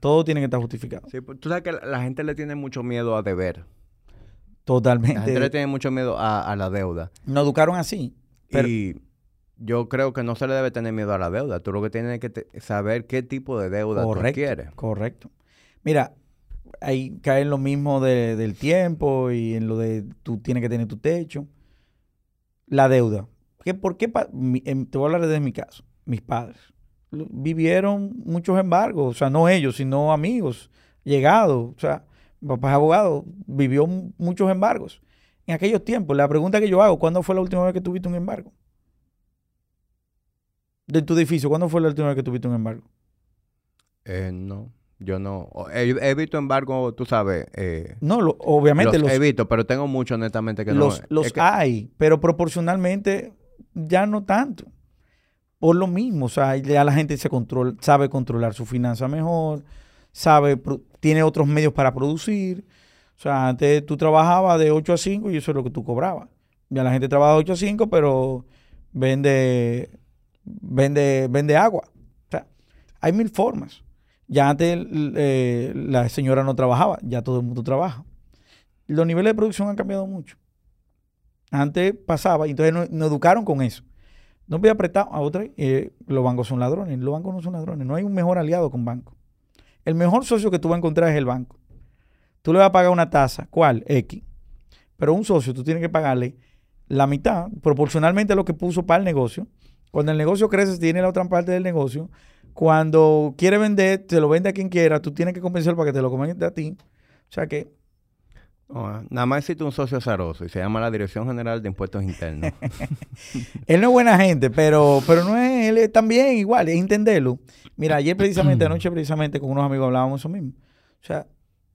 Todo tiene que estar justificado. Sí, pues, tú sabes que la, gente le tiene mucho miedo a deber. Totalmente. La gente le tiene mucho miedo a, la deuda. Nos educaron así. Y yo creo que no se le debe tener miedo a la deuda. Tú lo que tienes que saber qué tipo de deuda tú quieres. Correcto. Mira, ahí cae en lo mismo del tiempo y en lo de tú tienes que tener tu techo la deuda. ¿Por qué? Em, te voy a hablar desde mi caso. Mis padres vivieron muchos embargos, o sea, no ellos, sino amigos, llegados. O sea, mi papá es abogado, vivió muchos embargos. En aquellos tiempos, la pregunta que yo hago, ¿cuándo fue la última vez que tuviste un embargo? De tu edificio, ¿cuándo fue la última vez que tuviste un embargo? Eh, no. Yo no. He, visto embargo, tú sabes. Eh, no, obviamente los, He visto, pero tengo mucho, honestamente, que los, no. Los hay, pero proporcionalmente ya no tanto. Por lo mismo, o sea, ya la gente se controla, sabe controlar su finanza mejor, sabe, tiene otros medios para producir. O sea, antes tú trabajabas de 8 a 5 y eso es lo que tú cobrabas. Ya la gente trabaja de 8 a 5, pero vende, vende, vende agua. O sea, hay mil formas. Ya antes eh, la señora no trabajaba, ya todo el mundo trabaja. Los niveles de producción han cambiado mucho. Antes pasaba, entonces nos, educaron con eso. No voy a apretar a otra, eh, los bancos son ladrones. Los bancos no son ladrones. No hay un mejor aliado con banco. El mejor socio que tú vas a encontrar es el banco. Tú le vas a pagar una tasa, ¿cuál? X. Pero un socio tú tienes que pagarle la mitad, proporcionalmente a lo que puso para el negocio. Cuando el negocio crece, tiene la otra parte del negocio, cuando quiere vender, se lo vende a quien quiera, tú tienes que convencerlo para que te lo comente a ti. O sea que... nada más existe un socio azaroso y se llama la Dirección General de Impuestos Internos. él no es buena gente, pero, pero no es, él es también igual, es entenderlo. Mira, ayer precisamente, anoche precisamente con unos amigos hablábamos eso mismo. O sea,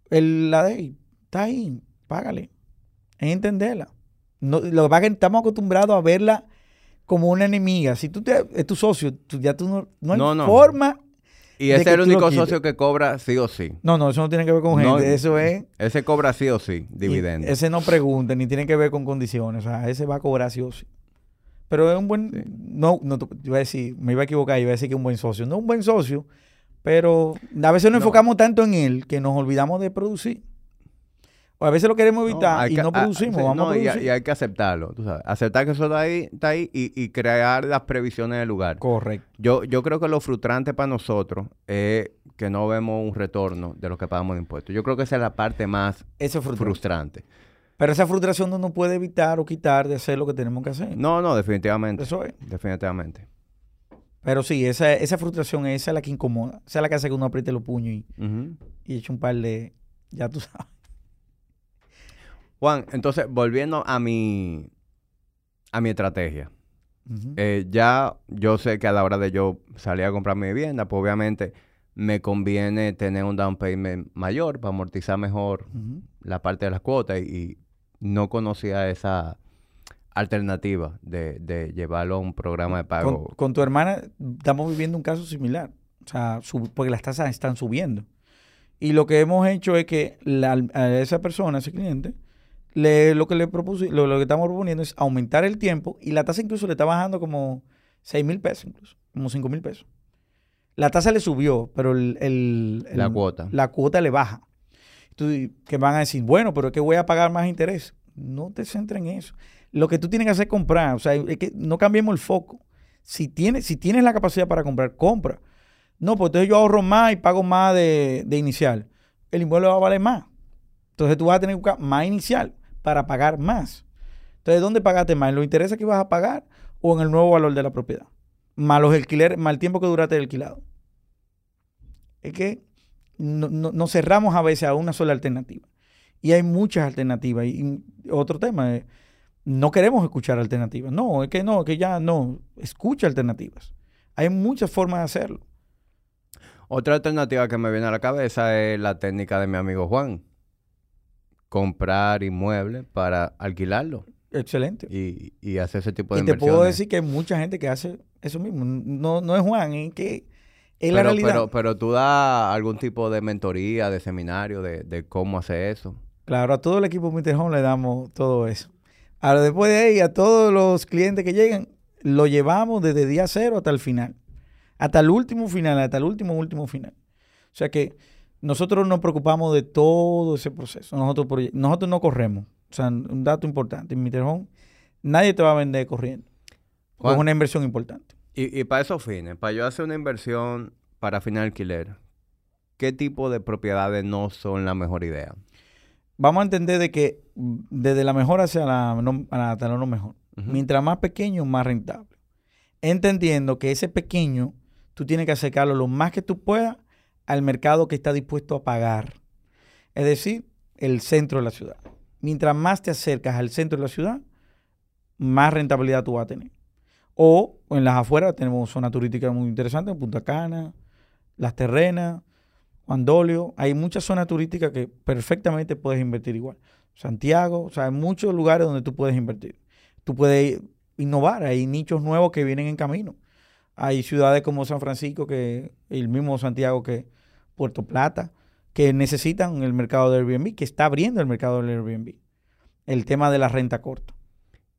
el, la de está ahí, págale. Es entenderla. No, lo que pasa es que estamos acostumbrados a verla como una enemiga. Si tú te, es tu socio, tú, ya tú no, no hay forma. Y ese es el único socio que cobra sí o sí. No, no, eso no tiene que ver con gente. eso es. Ese cobra sí o sí, dividendo. Ese no pregunta, ni tiene que ver con condiciones. O sea, ese va a cobrar sí o sí. Pero es un buen. No, no, iba a decir, me iba a equivocar, iba a decir que es un buen socio. No un buen socio, pero a veces nos enfocamos tanto en él que nos olvidamos de producir a veces lo queremos evitar y no producimos. vamos a producir. Y, hay que aceptarlo, tú sabes. Aceptar que eso está ahí, está ahí y, crear las previsiones del lugar. Correcto. Yo, yo creo que lo frustrante para nosotros es que no vemos un retorno de lo que pagamos de impuestos. Yo creo que esa es la parte más frustrante. Pero esa frustración no nos puede evitar o quitar de hacer lo que tenemos que hacer. No, no, definitivamente. Eso es. Definitivamente. Pero sí, esa, esa frustración, esa es la que incomoda. Esa es la que hace que uno apriete los puños y, y eche un par de... Ya tú sabes. Juan, entonces, volviendo a mi, a mi estrategia. Eh, ya yo sé que a la hora de yo salir a comprar mi vivienda, pues obviamente me conviene tener un down payment mayor para amortizar mejor la parte de las cuotas y, no conocía esa alternativa de, llevarlo a un programa de pago. Con, tu hermana estamos viviendo un caso similar, o sea, porque las tasas están subiendo. Y lo que hemos hecho es que a esa persona, ese cliente, lo que le propuse, lo, que estamos proponiendo es aumentar el tiempo y la tasa incluso le está bajando como 6 mil pesos incluso, como 5 mil pesos. La tasa le subió, pero el, el- La cuota. la cuota le baja. Tú, que van a decir, bueno, pero es que voy a pagar más interés. No te centres en eso. Lo que tú tienes que hacer es comprar. O sea, es que no cambiemos el foco. Si tienes, si tienes la capacidad para comprar, compra. No, pues entonces yo ahorro más y pago más de, de inicial. El inmueble va a valer más. Entonces tú vas a tener que buscar más inicial para pagar más. Entonces, ¿dónde pagaste más? ¿En los intereses que vas a pagar o en el nuevo valor de la propiedad? Más los alquileres, el tiempo que duraste el alquilado. Es que no, no- nos cerramos a veces a una sola alternativa. Y hay muchas alternativas. Y, y otro tema es, no queremos escuchar alternativas. No, es que no, es que ya no. Escucha alternativas. Hay muchas formas de hacerlo. Otra alternativa que me viene a la cabeza es la técnica de mi amigo Juan. Comprar inmuebles para alquilarlo Excelente. y, y hacer ese tipo de Y te inversiones. puedo decir que hay mucha gente que hace eso mismo. No, no es Juan, es que es la pero, realidad. pero, pero tú das algún tipo de mentoría, de seminario, de, de cómo hacer eso. Claro, a todo el equipo Mr. Home le damos todo eso. Ahora, después de ahí, a todos los clientes que llegan, lo llevamos desde día cero hasta el final. Hasta el último final, hasta el último, último final. O sea que nosotros nos preocupamos de todo ese proceso. Nosotros, nosotros no corremos. O sea, un dato importante. En Mr. Home, nadie te va a vender corriendo. Juan. es una inversión importante. Y, y para esos fines, para yo hacer una inversión para fin alquiler, ¿qué tipo de propiedades no son la mejor idea? Vamos a entender de que desde la mejor hacia la, no- hasta la no mejor. Mientras más pequeño, más rentable. Entendiendo que ese pequeño, tú tienes que acercarlo lo más que tú puedas al mercado que está dispuesto a pagar. Es decir, el centro de la ciudad. Mientras más te acercas al centro de la ciudad, más rentabilidad tú vas a tener. O en las afueras tenemos zonas turísticas muy interesantes, Punta Cana, Las Terrenas, Juan Dolio. Hay muchas zonas turísticas que perfectamente puedes invertir igual. Santiago, o sea, hay muchos lugares donde tú puedes invertir. Tú puedes innovar, hay nichos nuevos que vienen en camino. Hay ciudades como San Francisco, que el mismo Santiago que Puerto Plata, que necesitan el mercado de Airbnb, que está abriendo el mercado del Airbnb. El tema de la renta corta.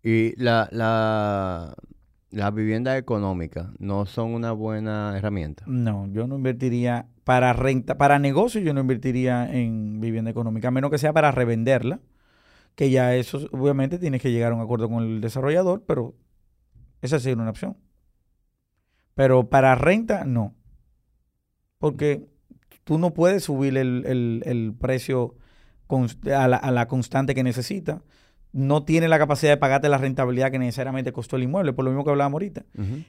Y la, la, las viviendas económicas no son una buena herramienta. No, yo no invertiría para renta, para negocio yo no invertiría en vivienda económica, a menos que sea para revenderla, que ya eso obviamente tienes que llegar a un acuerdo con el desarrollador, pero esa sería una opción. Pero para renta, no. Porque tú no puedes subir el, el- el precio a la, a la constante que necesita. No tiene la capacidad de pagarte la rentabilidad que necesariamente costó el inmueble, por lo mismo que hablábamos ahorita.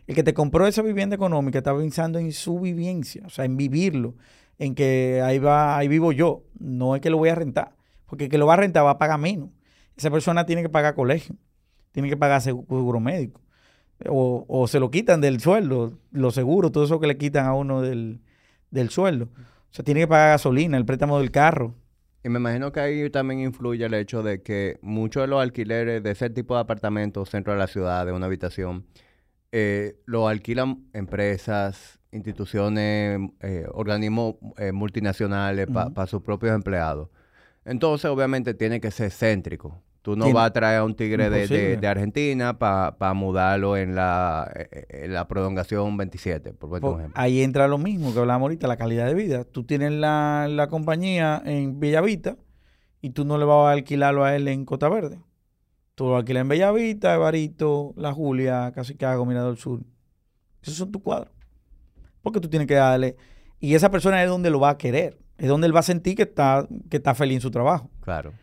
El que te compró esa vivienda económica está pensando en su vivencia, o sea, en vivirlo, en que ahí va, ahí vivo yo. No es que lo voy a rentar, porque el que lo va a rentar va a pagar menos. Esa persona tiene que pagar colegio, tiene que pagar segu- seguro médico, o, o se lo quitan del sueldo, los seguros, todo eso que le quitan a uno del, del sueldo. O sea, tiene que pagar gasolina, el préstamo del carro. Y me imagino que ahí también influye el hecho de que muchos de los alquileres de ese tipo de apartamentos centro de la ciudad, de una habitación, eh, lo alquilan empresas, instituciones, eh, organismos eh, multinacionales para sus propios empleados. Entonces, obviamente, tiene que ser céntrico. Tú no vas a traer a un tigre de, de- Argentina para mudarlo en la, en la prolongación 27, por Pues, ejemplo. ahí entra lo mismo que hablábamos ahorita, la calidad de vida. Tú tienes la, la compañía en Bellavista y tú no le vas a alquilarlo a él en Costa Verde. Tú lo alquilas en Bellavista, Evarito, La Julia, Casicago, Mirador Sur. Esos son tus cuadros. Porque tú tienes que darle... Y esa persona es donde lo va a querer. Es donde él va a sentir que está, que está feliz en su trabajo. Claro.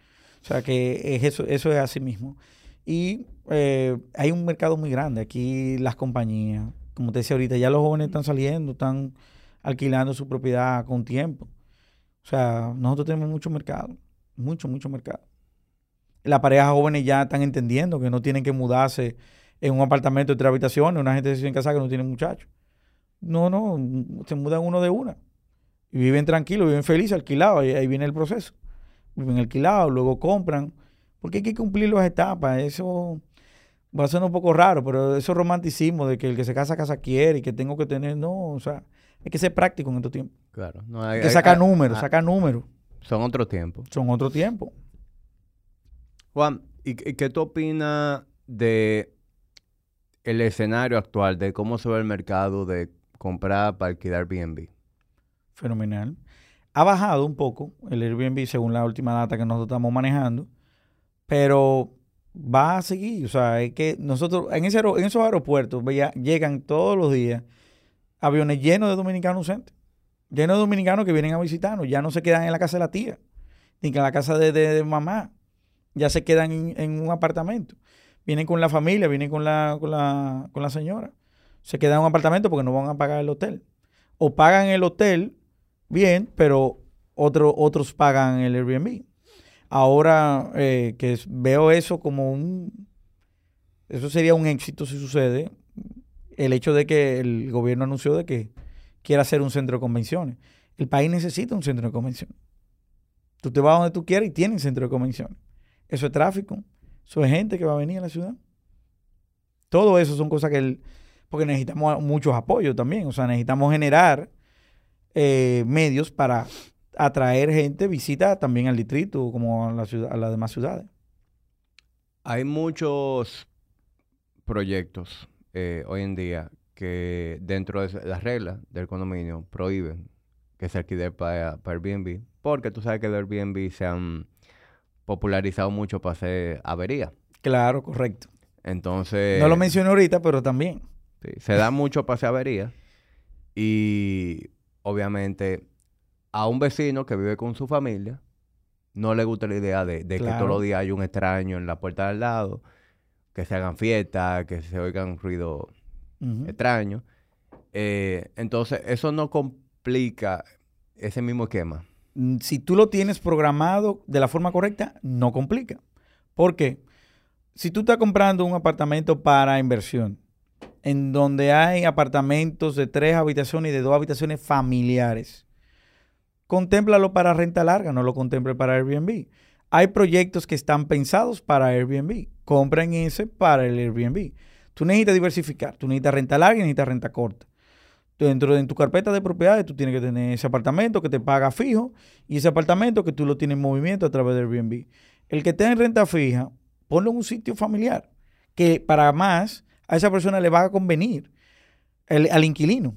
O sea que es eso, eso es así mismo. Y eh, hay un mercado muy grande. Aquí las compañías, como te decía ahorita, ya los jóvenes están saliendo, están alquilando su propiedad con tiempo. O sea, nosotros tenemos mucho mercado, mucho, mucho mercado. Las parejas jóvenes ya están entendiendo que no tienen que mudarse en un apartamento de tres habitaciones, una gente se en casa que no tiene muchachos. No, no, se mudan uno de una. Y viven tranquilos, viven felices, alquilados, ahí, ahí viene el proceso viven alquilados, luego compran, porque hay que cumplir las etapas. Eso va a ser un poco raro, pero eso romanticismo de que el que se casa, casa quiere y que tengo que tener, no, o sea, hay que ser práctico en estos tiempos. Claro. No, Hay hay- que sacar números, sacar números. Son otros tiempos. Son otro tiempo. Juan, ¿y, y qué tú opinas de el escenario actual de cómo se ve el mercado de comprar para alquilar Airbnb? Fenomenal. Ha bajado un poco el Airbnb según la última data que nosotros estamos manejando, pero va a seguir. O sea, es que nosotros en, en esos aeropuertos llegan todos los días aviones llenos de dominicanos ausentes, llenos de dominicanos que vienen a visitarnos, ya no se quedan en la casa de la tía, ni que en la casa de, mamá, ya se quedan en, un apartamento. Vienen con la familia, vienen con la, con la, con la señora. Se quedan en un apartamento porque no van a pagar el hotel. O pagan el hotel bien, pero otro, otros pagan el Airbnb. Ahora eh, que veo eso como un... Eso sería un éxito si sucede. El hecho de que el gobierno anunció de que quiere hacer un centro de convenciones. El país necesita un centro de convenciones. Tú te vas donde tú quieras y tienes centro de convenciones. Eso es tráfico. Eso es gente que va a venir a la ciudad. Todo eso son cosas que... El, porque necesitamos muchos apoyos también. O sea, necesitamos generar eh, medios para atraer gente, visita también al distrito, como a, la ciudad, a las demás ciudades. Hay muchos proyectos eh, hoy en día que dentro de las reglas del condominio prohíben que se alquile para, para Airbnb, porque tú sabes que el Airbnb se han popularizado mucho para hacer avería. Claro, correcto. Entonces... No lo mencioné ahorita, pero también. se da mucho para hacer avería y obviamente a un vecino que vive con su familia, no le gusta la idea de, que todos los días hay un extraño en la puerta del lado, que se hagan fiestas, que se oigan ruidos extraños. Eh, entonces, eso no complica ese mismo esquema. Mm, si tú lo tienes programado de la forma correcta, no complica. ¿Por qué? Si tú estás comprando un apartamento para inversión, en donde hay apartamentos de tres habitaciones y de dos habitaciones familiares, contémplalo para renta larga, no lo contemple para Airbnb. Hay proyectos que están pensados para Airbnb. Compren ese para el Airbnb. Tú necesitas diversificar. Tú necesitas renta larga y necesitas renta corta. Dentro de tu carpeta de propiedades, tú tienes que tener ese apartamento que te paga fijo y ese apartamento que tú lo tienes en movimiento a través de Airbnb. El que tenga renta fija, ponlo en un sitio familiar que para más a esa persona le va a convenir al inquilino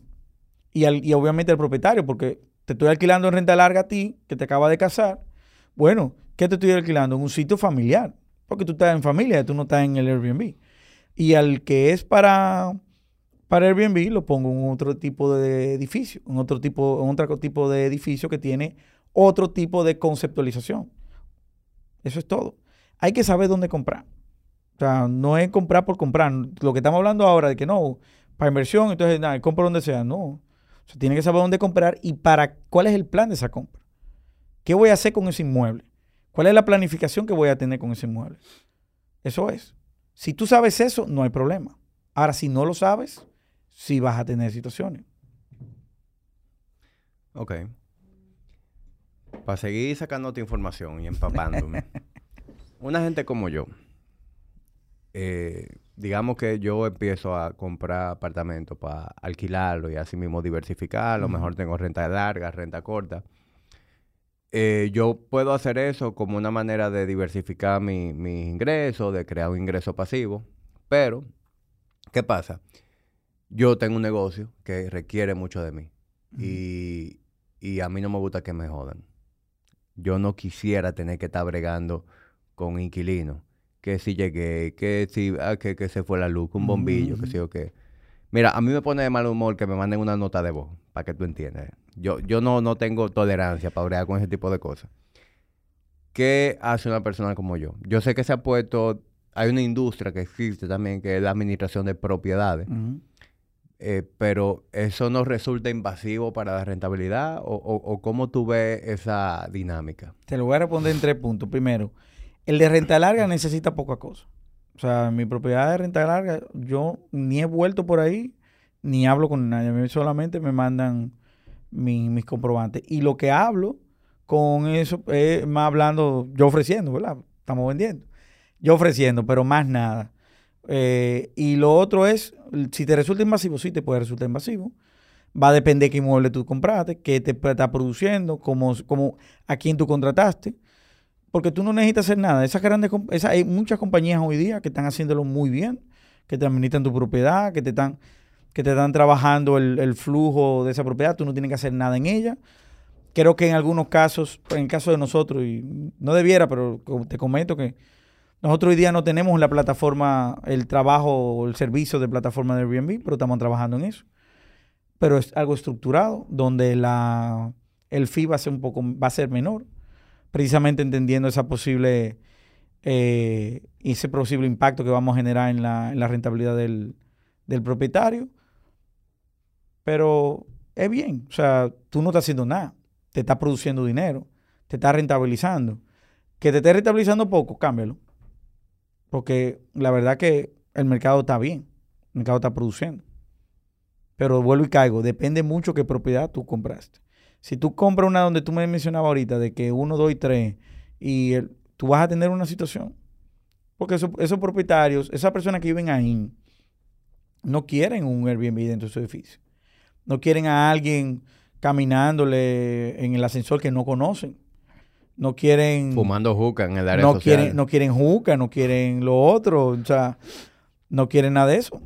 y, al, y obviamente al propietario, porque te estoy alquilando en renta larga a ti, que te acaba de casar. Bueno, ¿qué te estoy alquilando? En un sitio familiar, porque tú estás en familia, tú no estás en el Airbnb. Y al que es para, para Airbnb, lo pongo en otro tipo de edificio, en otro tipo, en otro tipo de edificio que tiene otro tipo de conceptualización. Eso es todo. Hay que saber dónde comprar. O sea, no es comprar por comprar. Lo que estamos hablando ahora de que no, para inversión, entonces nada, compro donde sea. No. O sea, tiene que saber dónde comprar y para cuál es el plan de esa compra. ¿Qué voy a hacer con ese inmueble? ¿Cuál es la planificación que voy a tener con ese inmueble? Eso es. Si tú sabes eso, no hay problema. Ahora, si no lo sabes, sí vas a tener situaciones. Ok. Para seguir sacándote información y empapándome. una gente como yo, eh, digamos que yo empiezo a comprar apartamentos para alquilarlo y así mismo diversificar, a lo mejor tengo renta larga, renta corta. Eh, yo puedo hacer eso como una manera de diversificar mis mi ingresos, de crear un ingreso pasivo, pero, ¿qué pasa? Yo tengo un negocio que requiere mucho de mí y, y a mí no me gusta que me jodan. Yo no quisiera tener que estar bregando con inquilinos que si llegué, que si ah, que, se fue la luz, un bombillo, que sí o qué. Mira, a mí me pone de mal humor que me manden una nota de voz, para que tú entiendas. Yo, yo no, no tengo tolerancia para bregar con ese tipo de cosas. ¿Qué hace una persona como yo? Yo sé que se ha puesto, hay una industria que existe también, que es la administración de propiedades. Eh, pero eso no resulta invasivo para la rentabilidad o, o, cómo tú ves esa dinámica? Te lo voy a responder en tres puntos. Primero, el de renta larga necesita poca cosa. O sea, mi propiedad de renta larga, yo ni he vuelto por ahí, ni hablo con nadie. A mí solamente me mandan mis comprobantes. Y lo que hablo con eso es más hablando, yo ofreciendo, ¿verdad? Estamos vendiendo. Yo ofreciendo, pero más nada. Eh, y lo otro es, si te resulta invasivo, sí te puede resultar invasivo. Va a depender qué inmueble tú compraste, qué te está produciendo, cómo, cómo, a quién tú contrataste porque tú no necesitas hacer nada. Esas grandes, hay muchas compañías hoy día que están haciéndolo muy bien, que te administran tu propiedad, que te están, que te están trabajando el, el flujo de esa propiedad, tú no tienes que hacer nada en ella. Creo que en algunos casos, en el caso de nosotros, y no debiera, pero te comento que nosotros hoy día no tenemos la plataforma, el trabajo o el servicio de plataforma de Airbnb, pero estamos trabajando en eso. Pero es algo estructurado, donde la, el fee va a ser un poco, va a ser menor, precisamente entendiendo esa posible, eh, ese posible impacto que vamos a generar en la, en la rentabilidad del, propietario. Pero es bien, o sea, tú no estás haciendo nada, te estás produciendo dinero, te estás rentabilizando. Que te esté rentabilizando poco, cámbialo porque la verdad que el mercado está bien, el mercado está produciendo. Pero vuelvo y caigo, depende mucho qué propiedad tú compraste. Si tú compras una donde tú me mencionabas ahorita, de que uno, dos y tres, y tú vas a tener una situación. Porque esos, esos propietarios, esas personas que viven ahí, no quieren un Airbnb dentro de su edificio. No quieren a alguien caminándole en el ascensor que no conocen no quieren... Fumando juca en el área no social. Quieren, no quieren juca, no quieren lo otro, o sea, no quieren nada de eso.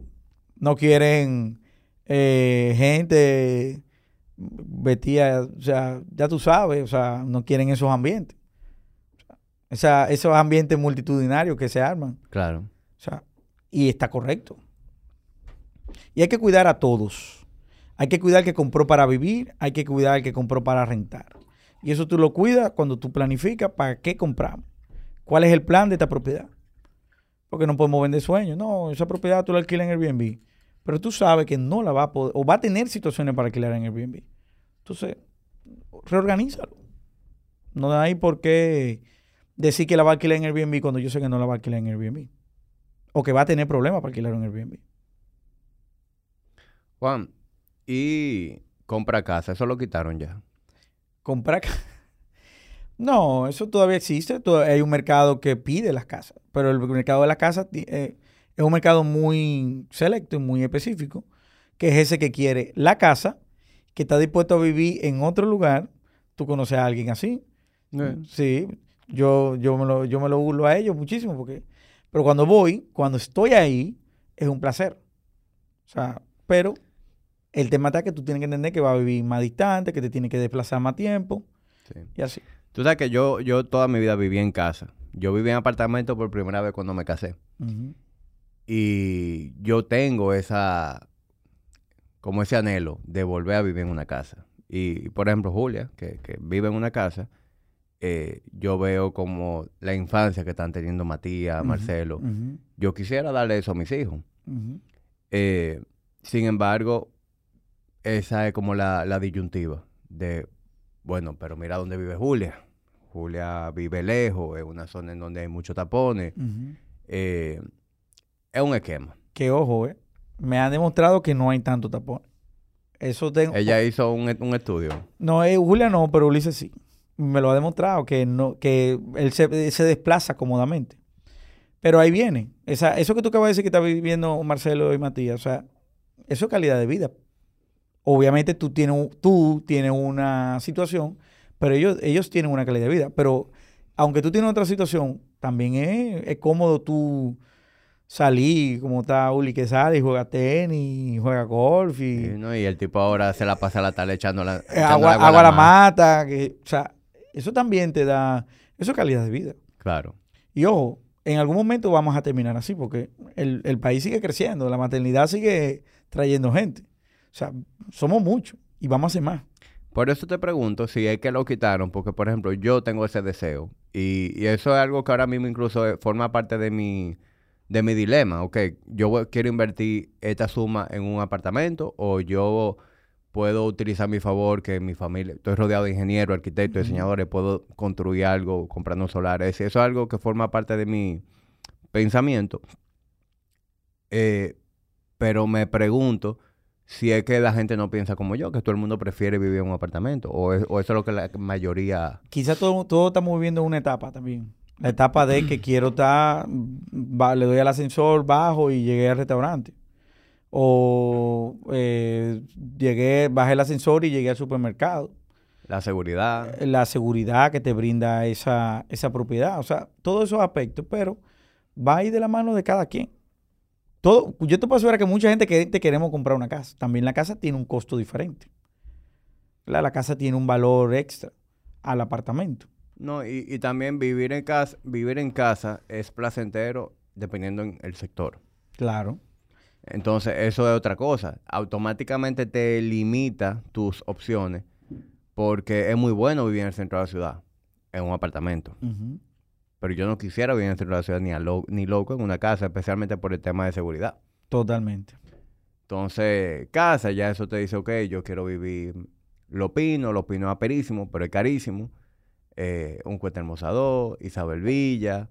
No quieren eh, gente vestida, o sea, ya tú sabes, o sea, no quieren esos ambientes. O sea, esos ambientes multitudinarios que se arman. Claro. O sea, y está correcto. Y hay que cuidar a todos. Hay que cuidar al que compró para vivir, hay que cuidar al que compró para rentar. Y eso tú lo cuidas cuando tú planificas para qué compramos. ¿Cuál es el plan de esta propiedad? Porque no podemos vender sueños. No, esa propiedad tú la alquilas en Airbnb. Pero tú sabes que no la va a poder, o va a tener situaciones para alquilar en Airbnb. Entonces, reorganízalo. No hay por qué decir que la va a alquilar en Airbnb cuando yo sé que no la va a alquilar en Airbnb. O que va a tener problemas para alquilar en Airbnb. Juan, y compra casa, eso lo quitaron ya comprar No, eso todavía existe. hay un mercado que pide las casas, pero el mercado de las casas eh, es un mercado muy selecto y muy específico, que es ese que quiere la casa, que está dispuesto a vivir en otro lugar. Tú conoces a alguien así. Eh. Sí, yo, yo, me lo, yo me lo burlo a ellos muchísimo, porque, pero cuando voy, cuando estoy ahí, es un placer. O sea, pero el tema está que tú tienes que entender que va a vivir más distante, que te tiene que desplazar más tiempo. Y así. Tú sabes que yo, yo toda mi vida viví en casa. Yo viví en apartamento por primera vez cuando me casé. Y yo tengo esa, como ese anhelo de volver a vivir en una casa. Y, por ejemplo, Julia, que, vive en una casa, eh, yo veo como la infancia que están teniendo Matías, Marcelo. Yo quisiera darle eso a mis hijos. Eh, sin embargo, esa es como la, disyuntiva de, bueno, pero mira dónde vive Julia. Julia vive lejos, es una zona en donde hay muchos tapones. Eh, es un esquema. Que ojo, eh. Me han demostrado que no hay tanto tapón. Eso tengo. Ella hizo un, estudio. No, eh, Julia no, pero Ulises sí. Me lo ha demostrado que no, que él se, desplaza cómodamente. Pero ahí viene. Esa, eso que tú acabas de decir que está viviendo Marcelo y Matías, o sea, eso es calidad de vida obviamente tú tienes, tú tienes una situación, pero ellos, ellos tienen una calidad de vida. Pero aunque tú tienes otra situación, también es, cómodo tú salir, como está Uli que sale y juega tenis, juega golf. Y, y el tipo ahora se la pasa la tarde echando la, eh, agua, agua, a la mata. que, o sea, eso también te da, eso es calidad de vida. Claro. Y ojo, en algún momento vamos a terminar así, porque el, el país sigue creciendo, la maternidad sigue trayendo gente. O sea, somos muchos y vamos a hacer más. Por eso te pregunto si es que lo quitaron, porque por ejemplo yo tengo ese deseo y, eso es algo que ahora mismo incluso forma parte de mi, de mi dilema. Ok, yo quiero invertir esta suma en un apartamento o yo puedo utilizar mi favor que mi familia, estoy rodeado de ingenieros, arquitectos, diseñadores, puedo construir algo comprando solares. Eso es algo que forma parte de mi pensamiento. Eh, pero me pregunto si es que la gente no piensa como yo, que todo el mundo prefiere vivir en un apartamento, o, eso es lo que la mayoría... Quizás todo, todo estamos viviendo una etapa también. La etapa de que quiero estar, le doy al ascensor, bajo y llegué al restaurante. O eh, llegué, bajé el ascensor y llegué al supermercado. La seguridad. La seguridad que te brinda esa, esa propiedad. O sea, todos esos aspectos, pero va a ir de la mano de cada quien todo, yo te puedo asegurar que mucha gente que te queremos comprar una casa. También la casa tiene un costo diferente. La, la casa tiene un valor extra al apartamento. No, y, y, también vivir en casa, vivir en casa es placentero dependiendo en el sector. Claro. Entonces, eso es otra cosa. Automáticamente te limita tus opciones porque es muy bueno vivir en el centro de la ciudad, en un apartamento. Pero yo no quisiera vivir en el centro de la ciudad ni, ni loco en una casa, especialmente por el tema de seguridad. Totalmente. Entonces, casa, ya eso te dice, ok, yo quiero vivir Lo Pino, Lo Pino es aperísimo, pero es carísimo. Eh, un Cuesta Hermosa Isabel Villa,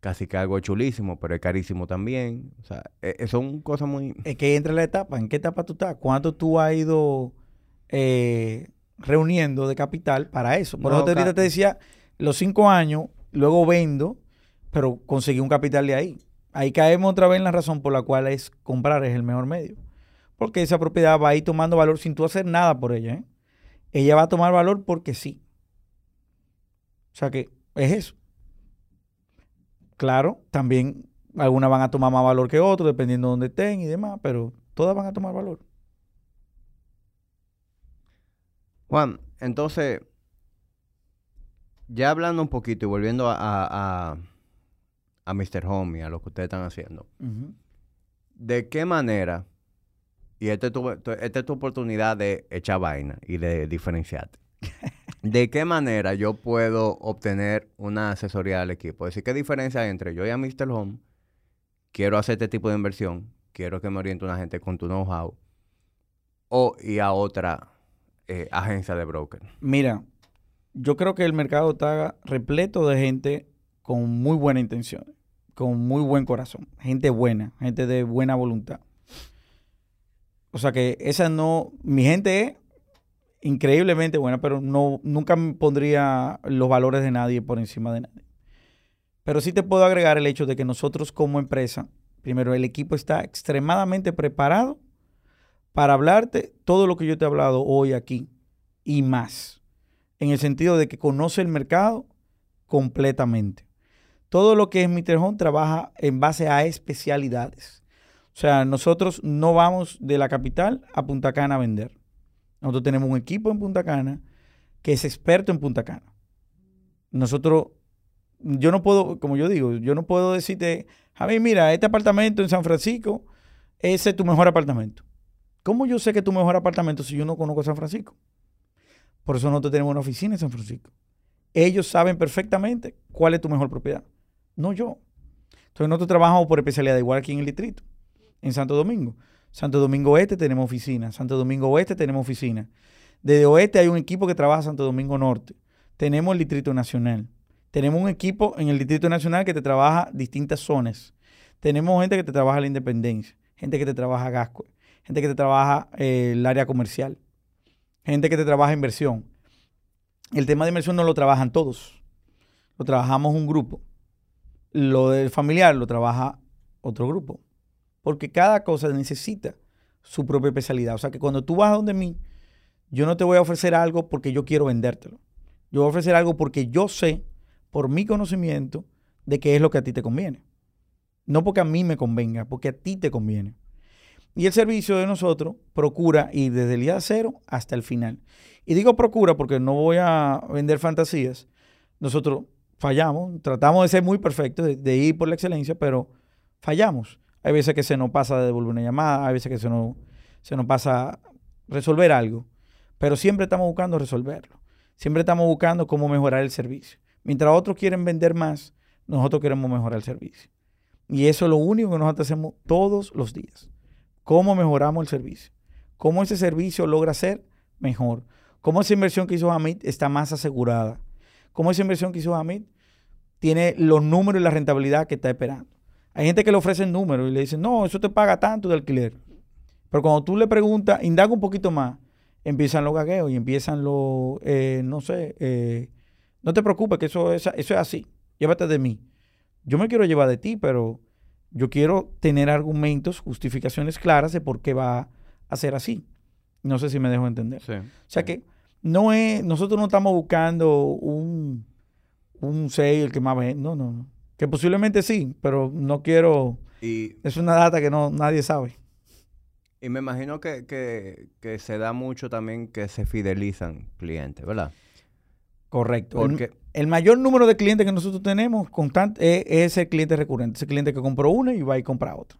casi que algo chulísimo, pero es carísimo también. O sea, e, e, son cosas muy... Es que entra la etapa. ¿En qué etapa tú estás? ¿Cuánto tú has ido eh, reuniendo de capital para eso? Por eso te, te decía, los cinco años, luego vendo, pero conseguí un capital de ahí. Ahí caemos otra vez en la razón por la cual es comprar es el mejor medio. Porque esa propiedad va a ir tomando valor sin tú hacer nada por ella. ¿eh? Ella va a tomar valor porque sí. O sea que es eso. Claro, también algunas van a tomar más valor que otras, dependiendo de dónde estén y demás, pero todas van a tomar valor. Juan, entonces, ya hablando un poquito y volviendo a, a, a Mr. Home y a lo que ustedes están haciendo, ¿de qué manera, y esta es, tu, esta es tu oportunidad de echar vaina y de diferenciarte, ¿De qué manera yo puedo obtener una asesoría del equipo? Es decir, ¿qué diferencia hay entre yo y a Mr. Home? Quiero hacer este tipo de inversión, quiero que me oriente una gente con tu know-how, o y a otra eh, agencia de broker. Mira, yo creo que el mercado está repleto de gente con muy buena intención, con muy buen corazón, gente buena, gente de buena voluntad. O sea que esa no, mi gente es increíblemente buena, pero no, nunca pondría los valores de nadie por encima de nadie. Pero sí te puedo agregar el hecho de que nosotros como empresa, primero, el equipo está extremadamente preparado para hablarte todo lo que yo te he hablado hoy aquí y más, en el sentido de que conoce el mercado completamente. Todo lo que es Mr. Home trabaja en base a especialidades. O sea, nosotros no vamos de la capital a Punta Cana a vender. Nosotros tenemos un equipo en Punta Cana que es experto en Punta Cana. Nosotros, yo no puedo, como yo digo, yo no puedo decirte, Javi, mira, este apartamento en San Francisco, ese es tu mejor apartamento. ¿Cómo yo sé que es tu mejor apartamento si yo no conozco San Francisco? Por eso nosotros tenemos una oficina en San Francisco. Ellos saben perfectamente cuál es tu mejor propiedad, no yo. Entonces nosotros trabajamos por especialidad, igual aquí en el distrito, en Santo Domingo. Santo Domingo Este tenemos oficina. Santo Domingo Oeste tenemos oficina. Desde Oeste hay un equipo que trabaja Santo Domingo Norte. Tenemos el Distrito Nacional. Tenemos un equipo en el Distrito Nacional que te trabaja distintas zonas. Tenemos gente que te trabaja la independencia, gente que te trabaja Gasco, gente que te trabaja eh, el área comercial, gente que te trabaja inversión. El tema de inversión no lo trabajan todos. Lo trabajamos un grupo. Lo del familiar lo trabaja otro grupo. Porque cada cosa necesita su propia especialidad. O sea que cuando tú vas a donde mí, yo no te voy a ofrecer algo porque yo quiero vendértelo. Yo voy a ofrecer algo porque yo sé, por mi conocimiento, de qué es lo que a ti te conviene. No porque a mí me convenga, porque a ti te conviene. Y el servicio de nosotros procura ir desde el día cero hasta el final. Y digo procura porque no voy a vender fantasías. Nosotros fallamos, tratamos de ser muy perfectos, de, de ir por la excelencia, pero fallamos. Hay veces que se nos pasa de devolver una llamada, hay veces que se nos, se nos pasa resolver algo. Pero siempre estamos buscando resolverlo. Siempre estamos buscando cómo mejorar el servicio. Mientras otros quieren vender más, nosotros queremos mejorar el servicio. Y eso es lo único que nosotros hacemos todos los días. ¿Cómo mejoramos el servicio? ¿Cómo ese servicio logra ser mejor? ¿Cómo esa inversión que hizo Hamid está más asegurada? ¿Cómo esa inversión que hizo Hamid tiene los números y la rentabilidad que está esperando? Hay gente que le ofrece números y le dicen, no, eso te paga tanto de alquiler. Pero cuando tú le preguntas, indaga un poquito más, empiezan los gagueos y empiezan los, eh, no sé, eh, no te preocupes que eso es, eso es así, llévate de mí. Yo me quiero llevar de ti, pero yo quiero tener argumentos, justificaciones claras de por qué va a ser así. No sé si me dejo entender. o sea que no es, nosotros no estamos buscando un, un 6, el que más ve. No, no, no. Que posiblemente sí, pero no quiero Y, es una data que no nadie sabe. Y me imagino que, que, se da mucho también que se fidelizan clientes, ¿verdad? Correcto. Porque el, mayor número de clientes que nosotros tenemos constante es, ese cliente recurrente, ese cliente que compró una y va y compra otra.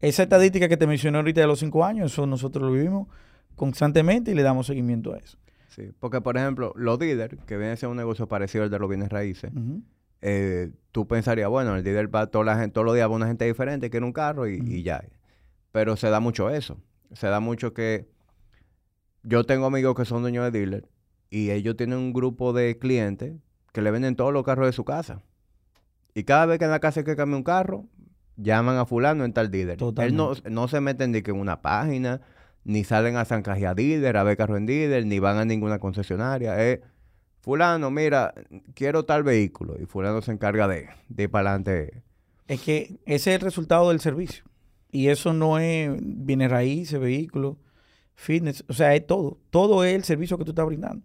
Esa estadística que te mencioné ahorita de los cinco años, eso nosotros lo vivimos constantemente y le damos seguimiento a eso. Sí, porque por ejemplo, los dealers, que viene a ser un negocio parecido al de los bienes raíces, eh, tú pensarías, bueno, el dealer va toda la gente, todos los días va una gente diferente, quiere un carro y, ya. Pero se da mucho eso. Se da mucho que yo tengo amigos que son dueños de dealer y ellos tienen un grupo de clientes que le venden todos los carros de su casa. Y cada vez que en la casa hay que cambia un carro, llaman a fulano en tal dealer. Él no, no se meten ni que en una página, ni salen a San Cajía Dealer, a ver carro en dealer, ni van a ninguna concesionaria. Es fulano, mira, quiero tal vehículo. Y fulano se encarga de, de ir para adelante. Es que ese es el resultado del servicio. Y eso no es viene raíz, vehículo, fitness. O sea, es todo. Todo es el servicio que tú estás brindando.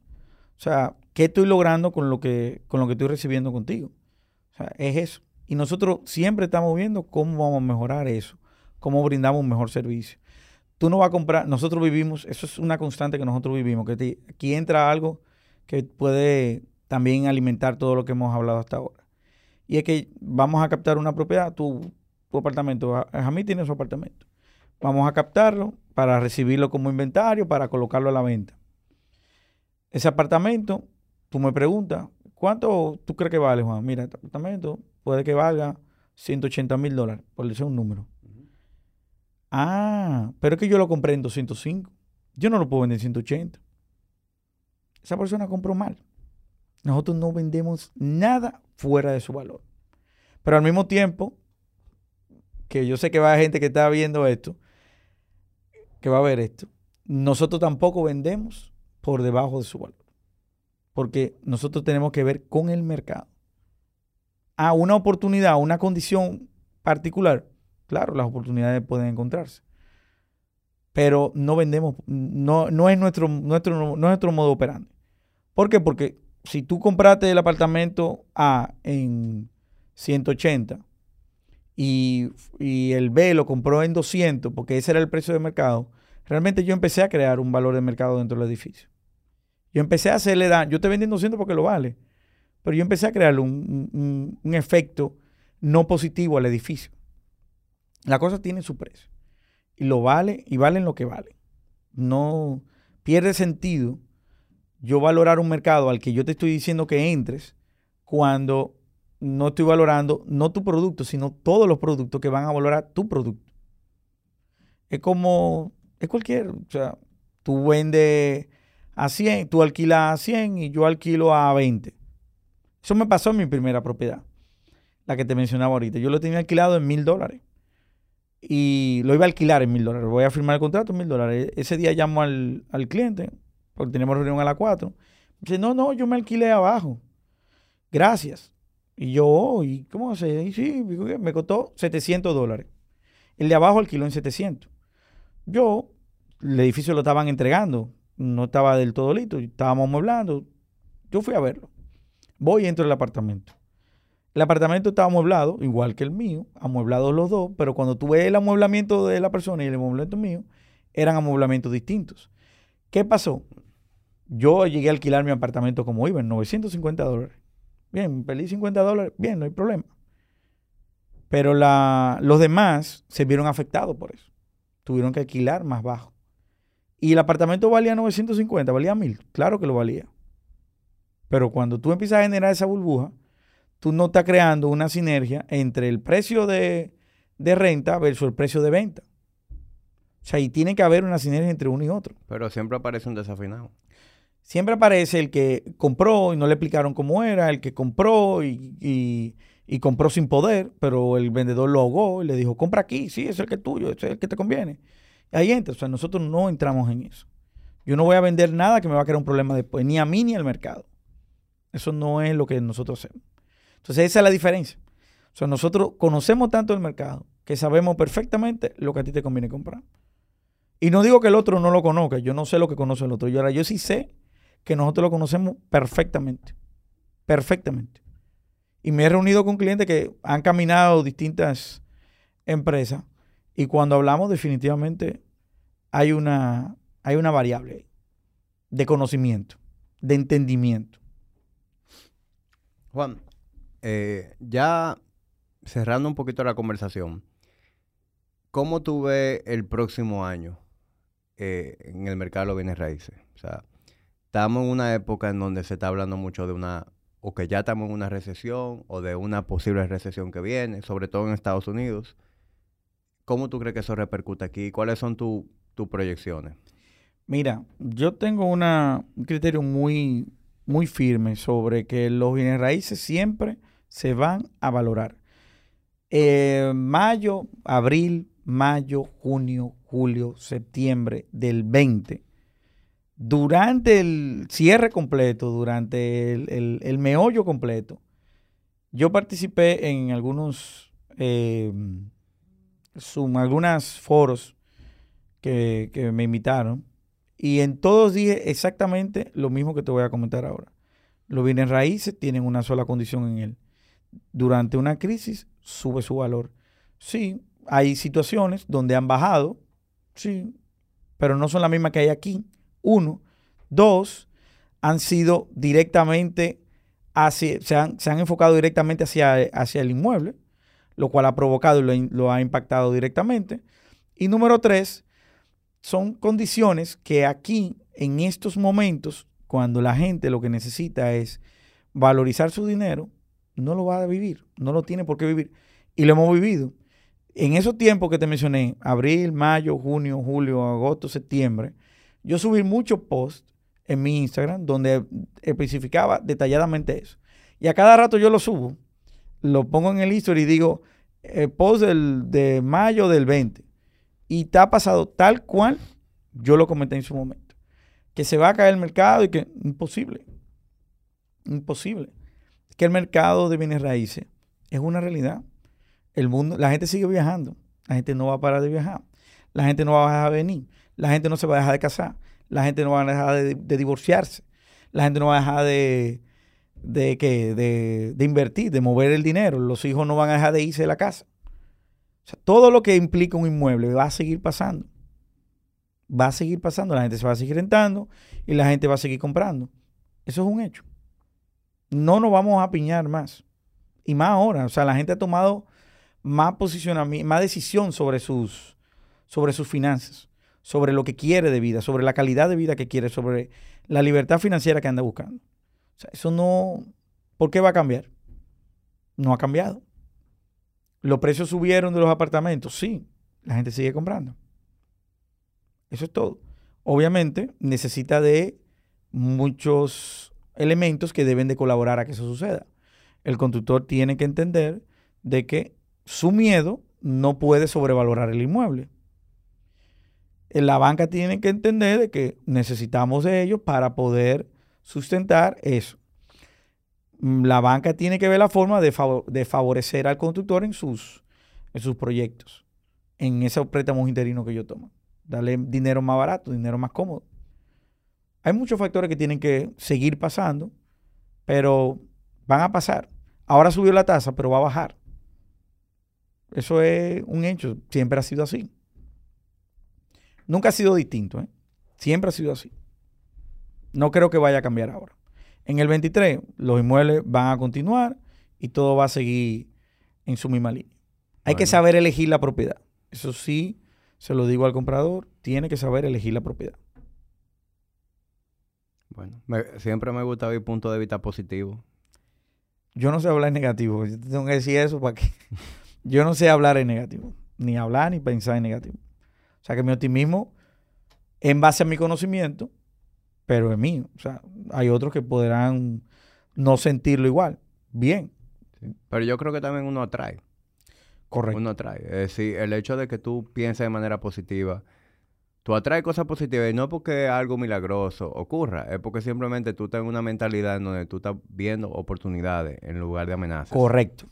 O sea, ¿qué estoy logrando con lo que, con lo que estoy recibiendo contigo? O sea, es eso. Y nosotros siempre estamos viendo cómo vamos a mejorar eso, cómo brindamos un mejor servicio. Tú no vas a comprar, nosotros vivimos, eso es una constante que nosotros vivimos, que aquí entra algo que puede también alimentar todo lo que hemos hablado hasta ahora. Y es que vamos a captar una propiedad, tu, tu apartamento, a, mí tiene su apartamento. Vamos a captarlo para recibirlo como inventario, para colocarlo a la venta. Ese apartamento, tú me preguntas, ¿cuánto tú crees que vale, Juan? Mira, este apartamento puede que valga 180 mil dólares, por decir un número. Ah, pero es que yo lo compré en 205. Yo no lo puedo vender en 180 esa persona compró mal. Nosotros no vendemos nada fuera de su valor. Pero al mismo tiempo, que yo sé que va a haber gente que está viendo esto, que va a ver esto, nosotros tampoco vendemos por debajo de su valor. Porque nosotros tenemos que ver con el mercado. A una oportunidad, una condición particular, claro, las oportunidades pueden encontrarse. Pero no vendemos, no, no es nuestro, nuestro, nuestro modo operante. ¿Por qué? Porque si tú compraste el apartamento A en 180 y, el B lo compró en 200 porque ese era el precio de mercado, realmente yo empecé a crear un valor de mercado dentro del edificio. Yo empecé a hacerle daño. Yo te vendí en 200 porque lo vale. Pero yo empecé a crearle un, un efecto no positivo al edificio. La cosa tiene su precio. Y lo vale y vale en lo que vale. No pierde sentido yo valorar un mercado al que yo te estoy diciendo que entres cuando no estoy valorando no tu producto, sino todos los productos que van a valorar tu producto. Es como, es cualquier, o sea, tú vendes a 100, tú alquilas a 100 y yo alquilo a 20. Eso me pasó en mi primera propiedad, la que te mencionaba ahorita. Yo lo tenía alquilado en mil dólares y lo iba a alquilar en mil dólares. Voy a firmar el contrato en mil dólares. Ese día llamo al, al cliente, porque tenemos reunión a las 4. Dice, no, no, yo me alquilé abajo. Gracias. Y yo, oh, ¿y cómo hace? Y sí, me costó 700 dólares. El de abajo alquiló en 700. Yo, el edificio lo estaban entregando, no estaba del todo listo, estábamos amueblando. Yo fui a verlo. Voy y entro al apartamento. El apartamento estaba amueblado, igual que el mío, amueblados los dos, pero cuando tú ves el amueblamiento de la persona y el amueblamiento mío, eran amueblamientos distintos. ¿Qué pasó? Yo llegué a alquilar mi apartamento como iba, en 950 dólares. Bien, perdí 50 dólares, bien, no hay problema. Pero la, los demás se vieron afectados por eso. Tuvieron que alquilar más bajo. Y el apartamento valía 950, valía 1000. Claro que lo valía. Pero cuando tú empiezas a generar esa burbuja, tú no estás creando una sinergia entre el precio de, de renta versus el precio de venta. O sea, y tiene que haber una sinergia entre uno y otro. Pero siempre aparece un desafinado siempre aparece el que compró y no le explicaron cómo era, el que compró y, compró sin poder, pero el vendedor lo ahogó y le dijo, compra aquí, sí, es el que es tuyo, es el que te conviene. Y ahí entra, o sea, nosotros no entramos en eso. Yo no voy a vender nada que me va a crear un problema después, ni a mí ni al mercado. Eso no es lo que nosotros hacemos. Entonces esa es la diferencia. O sea, nosotros conocemos tanto el mercado que sabemos perfectamente lo que a ti te conviene comprar. Y no digo que el otro no lo conozca, yo no sé lo que conoce el otro. Yo ahora yo sí sé que nosotros lo conocemos perfectamente. Perfectamente. Y me he reunido con clientes que han caminado distintas empresa. Y cuando hablamos, definitivamente hay una, hay una variable de conocimiento, de entendimiento. Juan, eh, ya cerrando un poquito la conversación, ¿cómo tú ves el próximo año eh, en el mercado de bienes raíces? O sea, estamos en una época en donde se está hablando mucho de una, o que ya estamos en una recesión, o de una posible recesión que viene, sobre todo en Estados Unidos. ¿Cómo tú crees que eso repercute aquí? ¿Cuáles son tus proyecciones? Mira, yo tengo un criterio muy, muy firme sobre que los bienes raíces siempre se van a valorar. Eh, mayo, abril, mayo, junio, julio, septiembre del 20. Durante el cierre completo, durante el, meollo completo, yo participé en algunos, eh, algunas foros que, que me invitaron y en todos dije exactamente lo mismo que te voy a comentar ahora. Los bienes raíces tienen una sola condición en él. Durante una crisis sube su valor. Sí, hay situaciones donde han bajado, sí, pero no son las mismas que hay aquí. Uno. Dos, han sido directamente hacia, se han, se han enfocado directamente hacia, hacia, el inmueble, lo cual ha provocado y lo ha impactado directamente. Y número tres, son condiciones que aquí, en estos momentos, cuando la gente lo que necesita es valorizar su dinero, no lo va a vivir, no lo tiene por qué vivir. Y lo hemos vivido. En esos tiempos que te mencioné, abril, mayo, junio, julio, agosto, septiembre, yo subí muchos posts en mi Instagram donde especificaba detalladamente eso. Y a cada rato yo lo subo, lo pongo en el history y digo, el post del, de mayo del 20 y ha pasado tal cual yo lo comenté en su momento. Que se va a caer el mercado y que imposible. Imposible. Que el mercado de bienes raíces es una realidad. El mundo, la gente sigue viajando. La gente no va a parar de viajar. La gente no va a dejar de venir. La gente no se va a dejar de casar. La gente no va a dejar de, divorciarse. La gente no va a dejar de, de, de, invertir, de mover el dinero. Los hijos no van a dejar de irse de la casa. Todo lo que implica un inmueble va a seguir pasando. Va a seguir pasando, la gente se va a seguir rentando y la gente va a seguir comprando. Eso es un hecho. No nos vamos a piñar más. Y más ahora. O sea, la gente ha tomado más posicionamiento, más decisión sobre sus, sobre sus finanzas, sobre lo que quiere de vida, sobre la calidad de vida que quiere, sobre la libertad financiera que anda buscando. O sea, eso no. ¿Por qué va a cambiar? No ha cambiado. ¿Los precios subieron de los apartamentos? Sí, la gente sigue comprando. Eso es todo. Obviamente necesita de muchos elementos que deben de colaborar a que eso suceda. El constructor tiene que entender de que su miedo no puede sobrevalorar el inmueble. La banca tiene que entender de que necesitamos de ellos para poder sustentar eso. Mm, la banca tiene que ver la forma de, favorecer al constructor en sus, en sus proyectos, en esos préstamos interinos que yo tomo. Darle dinero más barato, dinero más cómodo. Hay muchos factores que tienen que seguir pasando, pero van a pasar. Ahora subió la tasa, pero va a bajar. Eso es un hecho. Siempre ha sido así. Nunca ha sido distinto. ¿eh? Siempre ha sido así. No creo que vaya a cambiar ahora. En el 23, los inmuebles van a continuar y todo va a seguir en su misma línea. Hay que saber elegir la propiedad. Eso sí, se lo digo al comprador, tiene que saber elegir la propiedad. Bueno, siempre me gusta ver punto de vista positivo. Yo no sé hablar en negativo. Yo tengo que decir eso para que... Yo no sé hablar en negativo. Ni hablar ni pensar en negativo. O sea que mi optimismo, en base a mi conocimiento, pero es mío. O sea, hay otros que podrán no sentirlo igual. Bien. Pero yo creo que también uno atrae. Correcto. Uno atrae. Es decir, el hecho de que tú pienses de manera positiva, tú atraes cosas positivas y no porque algo milagroso ocurra, es porque simplemente tú tienes una mentalidad en donde tú estás viendo oportunidades en lugar de amenazas. Correcto.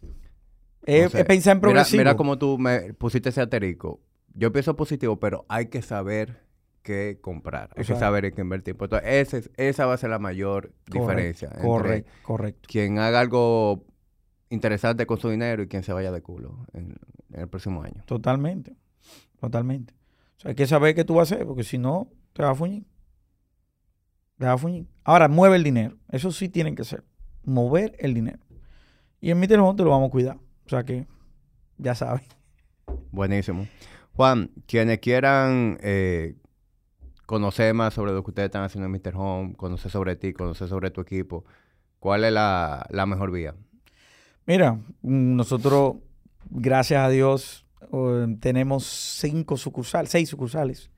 Es, pensar en progresivo. Mira, mira cómo tú me pusiste ese aterico. Yo pienso positivo, pero hay que saber que comprar. Hay que saber en qué invertir. Pues, entonces, esa va a ser la mayor diferencia. Correcto, correcto. Quien haga algo interesarte con su dinero y quien se vaya de culo en, el próximo año. Totalmente, totalmente. O sea, hay que saber qué tú vas a hacer, porque si no, te va a fuñir. Te va a fuñir. Ahora, mueve el dinero. Eso sí tienen que ser. Mover el dinero. Y en mi teléfono te lo vamos a cuidar. O sea que, ya sabes. Buenísimo. Juan, quienes quieran eh, conocer más sobre lo que ustedes están haciendo en Mr. Home, conocer sobre ti, conocer sobre tu equipo, ¿cuál es la, mejor vía? Mira, nosotros, gracias a Dios, tenemos cinco sucursales, seis sucursales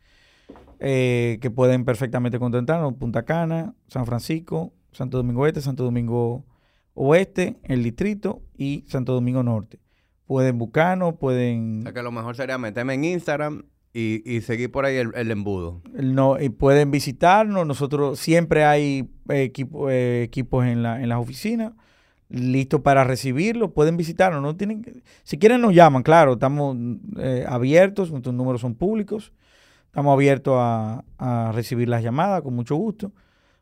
eh, que pueden perfectamente contentarnos. Punta Cana, San Francisco, Santo Domingo Este, Santo Domingo Oeste, el distrito y Santo Domingo Norte. Pueden buscarnos, pueden... O sea que lo mejor sería meterme en Instagram y, seguir por ahí el, embudo. No, y pueden visitarnos. Nosotros siempre hay equipo, eh, equipos en, la, en las oficinas listos para recibirlo. Pueden visitarnos. No tienen si quieren nos llaman, claro. Estamos eh, abiertos. Nuestros números son públicos. Estamos abiertos a, a, recibir las llamadas con mucho gusto.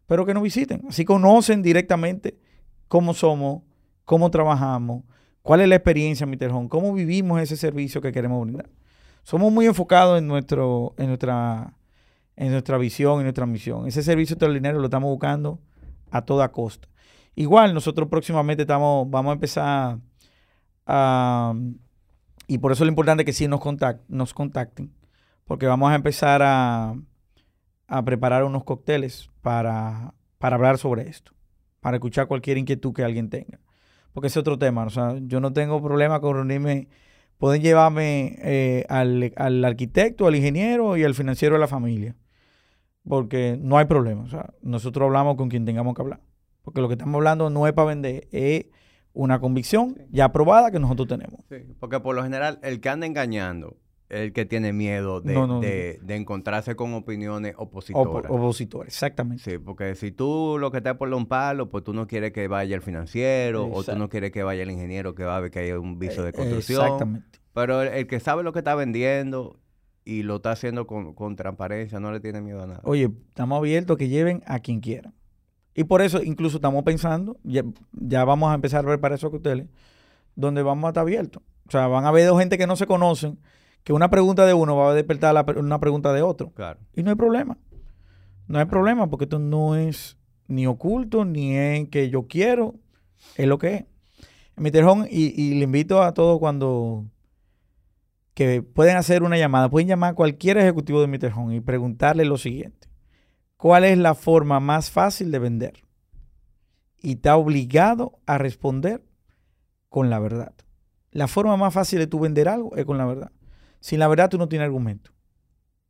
Pero que nos visiten. Así conocen directamente cómo somos, cómo trabajamos, cuál es la experiencia en Mr. Home, cómo vivimos ese servicio que queremos brindar somos muy enfocados en, nuestro, en, nuestra, en nuestra visión, en nuestra misión. Ese servicio extraordinario lo estamos buscando a toda costa. Igual, nosotros próximamente estamos, vamos a empezar a... Y por eso es lo importante que sí nos, nos contacten, porque vamos a empezar a, a preparar unos cócteles para, para hablar sobre esto, para escuchar cualquier inquietud que alguien tenga. Porque es otro tema. O sea, yo no tengo problema con reunirme pueden llevarme eh, al, arquitecto, al ingeniero y al financiero de la familia. Porque no hay problema. O sea, nosotros hablamos con quien tengamos que hablar. Porque lo que estamos hablando no es para vender, es una convicción ya aprobada que nosotros tenemos. Sí, porque por lo general, el que anda engañando el que tiene miedo de, encontrarse con opiniones opositoras. opositores, exactamente. Sí, porque si tú lo que estás por un palo, pues tú no quieres que vaya el financiero o tú no quieres que vaya el ingeniero que va a ver que hay un viso de eh, construcción. Exactamente. Pero el, que sabe lo que está vendiendo y lo está haciendo con, transparencia, no le tiene miedo a nada. Oye, estamos abiertos a que lleven a quien quiera. Y por eso incluso estamos pensando, ya, ya vamos a empezar a ver para esos hoteles, donde vamos a estar abiertos. O sea, van a haber dos gente que no se conocen que una pregunta de uno va a despertar una pregunta de otro. Claro. Y no hay problema. No hay problema porque esto no es ni oculto, ni es que yo quiero, es lo que es. Mr. Home, y, le invito a todos cuando que pueden hacer una llamada, pueden llamar a cualquier ejecutivo de. Home y preguntarle lo siguiente. ¿Cuál es la forma más fácil de vender? Y está obligado a responder con la verdad. La forma más fácil de tú vender algo es con la verdad. Sin la verdad tú no tienes argumento.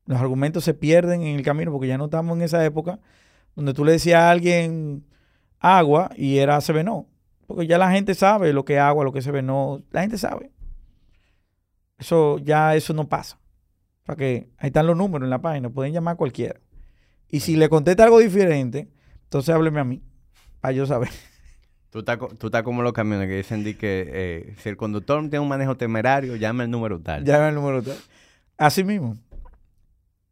Los argumentos se pierden en el camino porque ya no estamos en esa época donde tú le decías a alguien agua y era no. Porque ya la gente sabe lo que es agua, lo que es no. La gente sabe. Eso ya eso no pasa. Para que ahí están los números en la página, pueden llamar a cualquiera. Y si le contesta algo diferente, entonces hábleme a mí, para yo saber. Tú estás, tú estás como los camiones que dicen que eh, si el conductor tiene un manejo temerario, llame el número tal. Llame el número tal. Así mismo.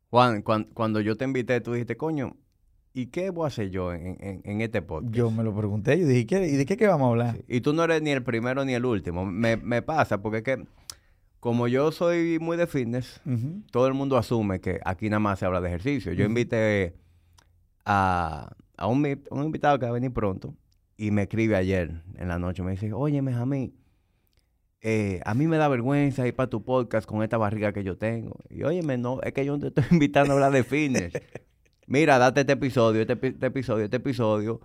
Juan, cuando, yo te invité, tú dijiste, coño, ¿y qué voy a hacer yo en, este podcast? Yo me lo pregunté, yo dije, ¿y de qué, vamos a hablar? Y tú no eres ni el primero ni el último. Me, pasa porque es que, como yo soy muy de fitness, todo el mundo asume que aquí nada más se habla de ejercicio. Yo invité a, a un, un invitado que va a venir pronto y me escribe ayer en la noche. Me dice, oye, Jamí, eh, a mí me da vergüenza ir para tu podcast con esta barriga que yo tengo. Y óyeme, no, es que yo no te estoy invitando a hablar de fitness. Mira, date este episodio, este, este episodio, este episodio.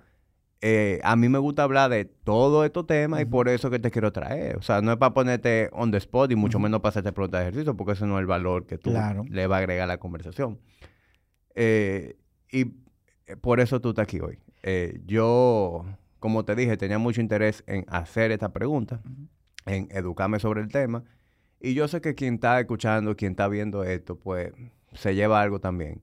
Eh, a mí me gusta hablar de todos estos temas y por eso que te quiero traer. O sea, no es para ponerte on the spot y mucho menos para hacerte preguntas de ejercicio, porque ese no es el valor que tú le va a agregar a la conversación. Eh, y por eso tú estás aquí hoy. yo como te dije, tenía mucho interés en hacer esta pregunta, en educarme sobre el tema. Y yo sé que quien está escuchando, quien está viendo esto, pues se lleva algo también.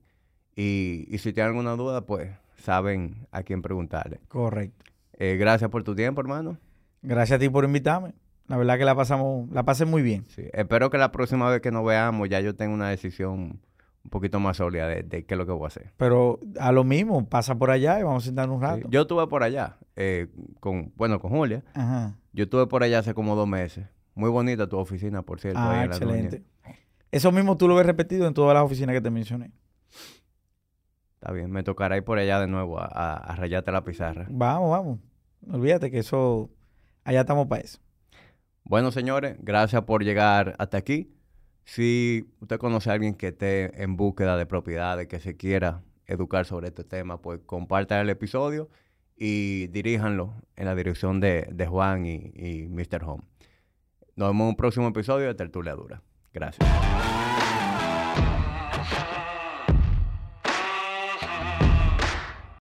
Y, si tienen alguna duda, pues saben a quién preguntarle. Correcto. Eh, gracias por tu tiempo, hermano. Gracias a ti por invitarme. La verdad que la pasamos, la pasé muy bien. Sí. Espero que la próxima vez que nos veamos ya yo tenga una decisión un poquito más sólida de, qué es lo que voy a hacer. Pero a lo mismo, pasa por allá y vamos a sentar un rato. Yo estuve por allá, eh, con, bueno, con Julia. Ajá. Yo estuve por allá hace como dos meses. Muy bonita tu oficina, por cierto. Ah, ahí en la excelente. Eso mismo tú lo ves repetido en todas las oficinas que te mencioné. Está bien, me tocará ir por allá de nuevo a, a- a rayarte la pizarra. Vamos, vamos. Olvídate que eso, allá estamos para eso. Bueno, señores, gracias por llegar hasta aquí. Si usted conoce a alguien que esté en búsqueda de propiedades, que se quiera educar sobre este tema, pues compartan el episodio y diríjanlo en la dirección de, Juan y, y Mr. Home. Nos vemos en un próximo episodio de Tertulia Dura. Gracias.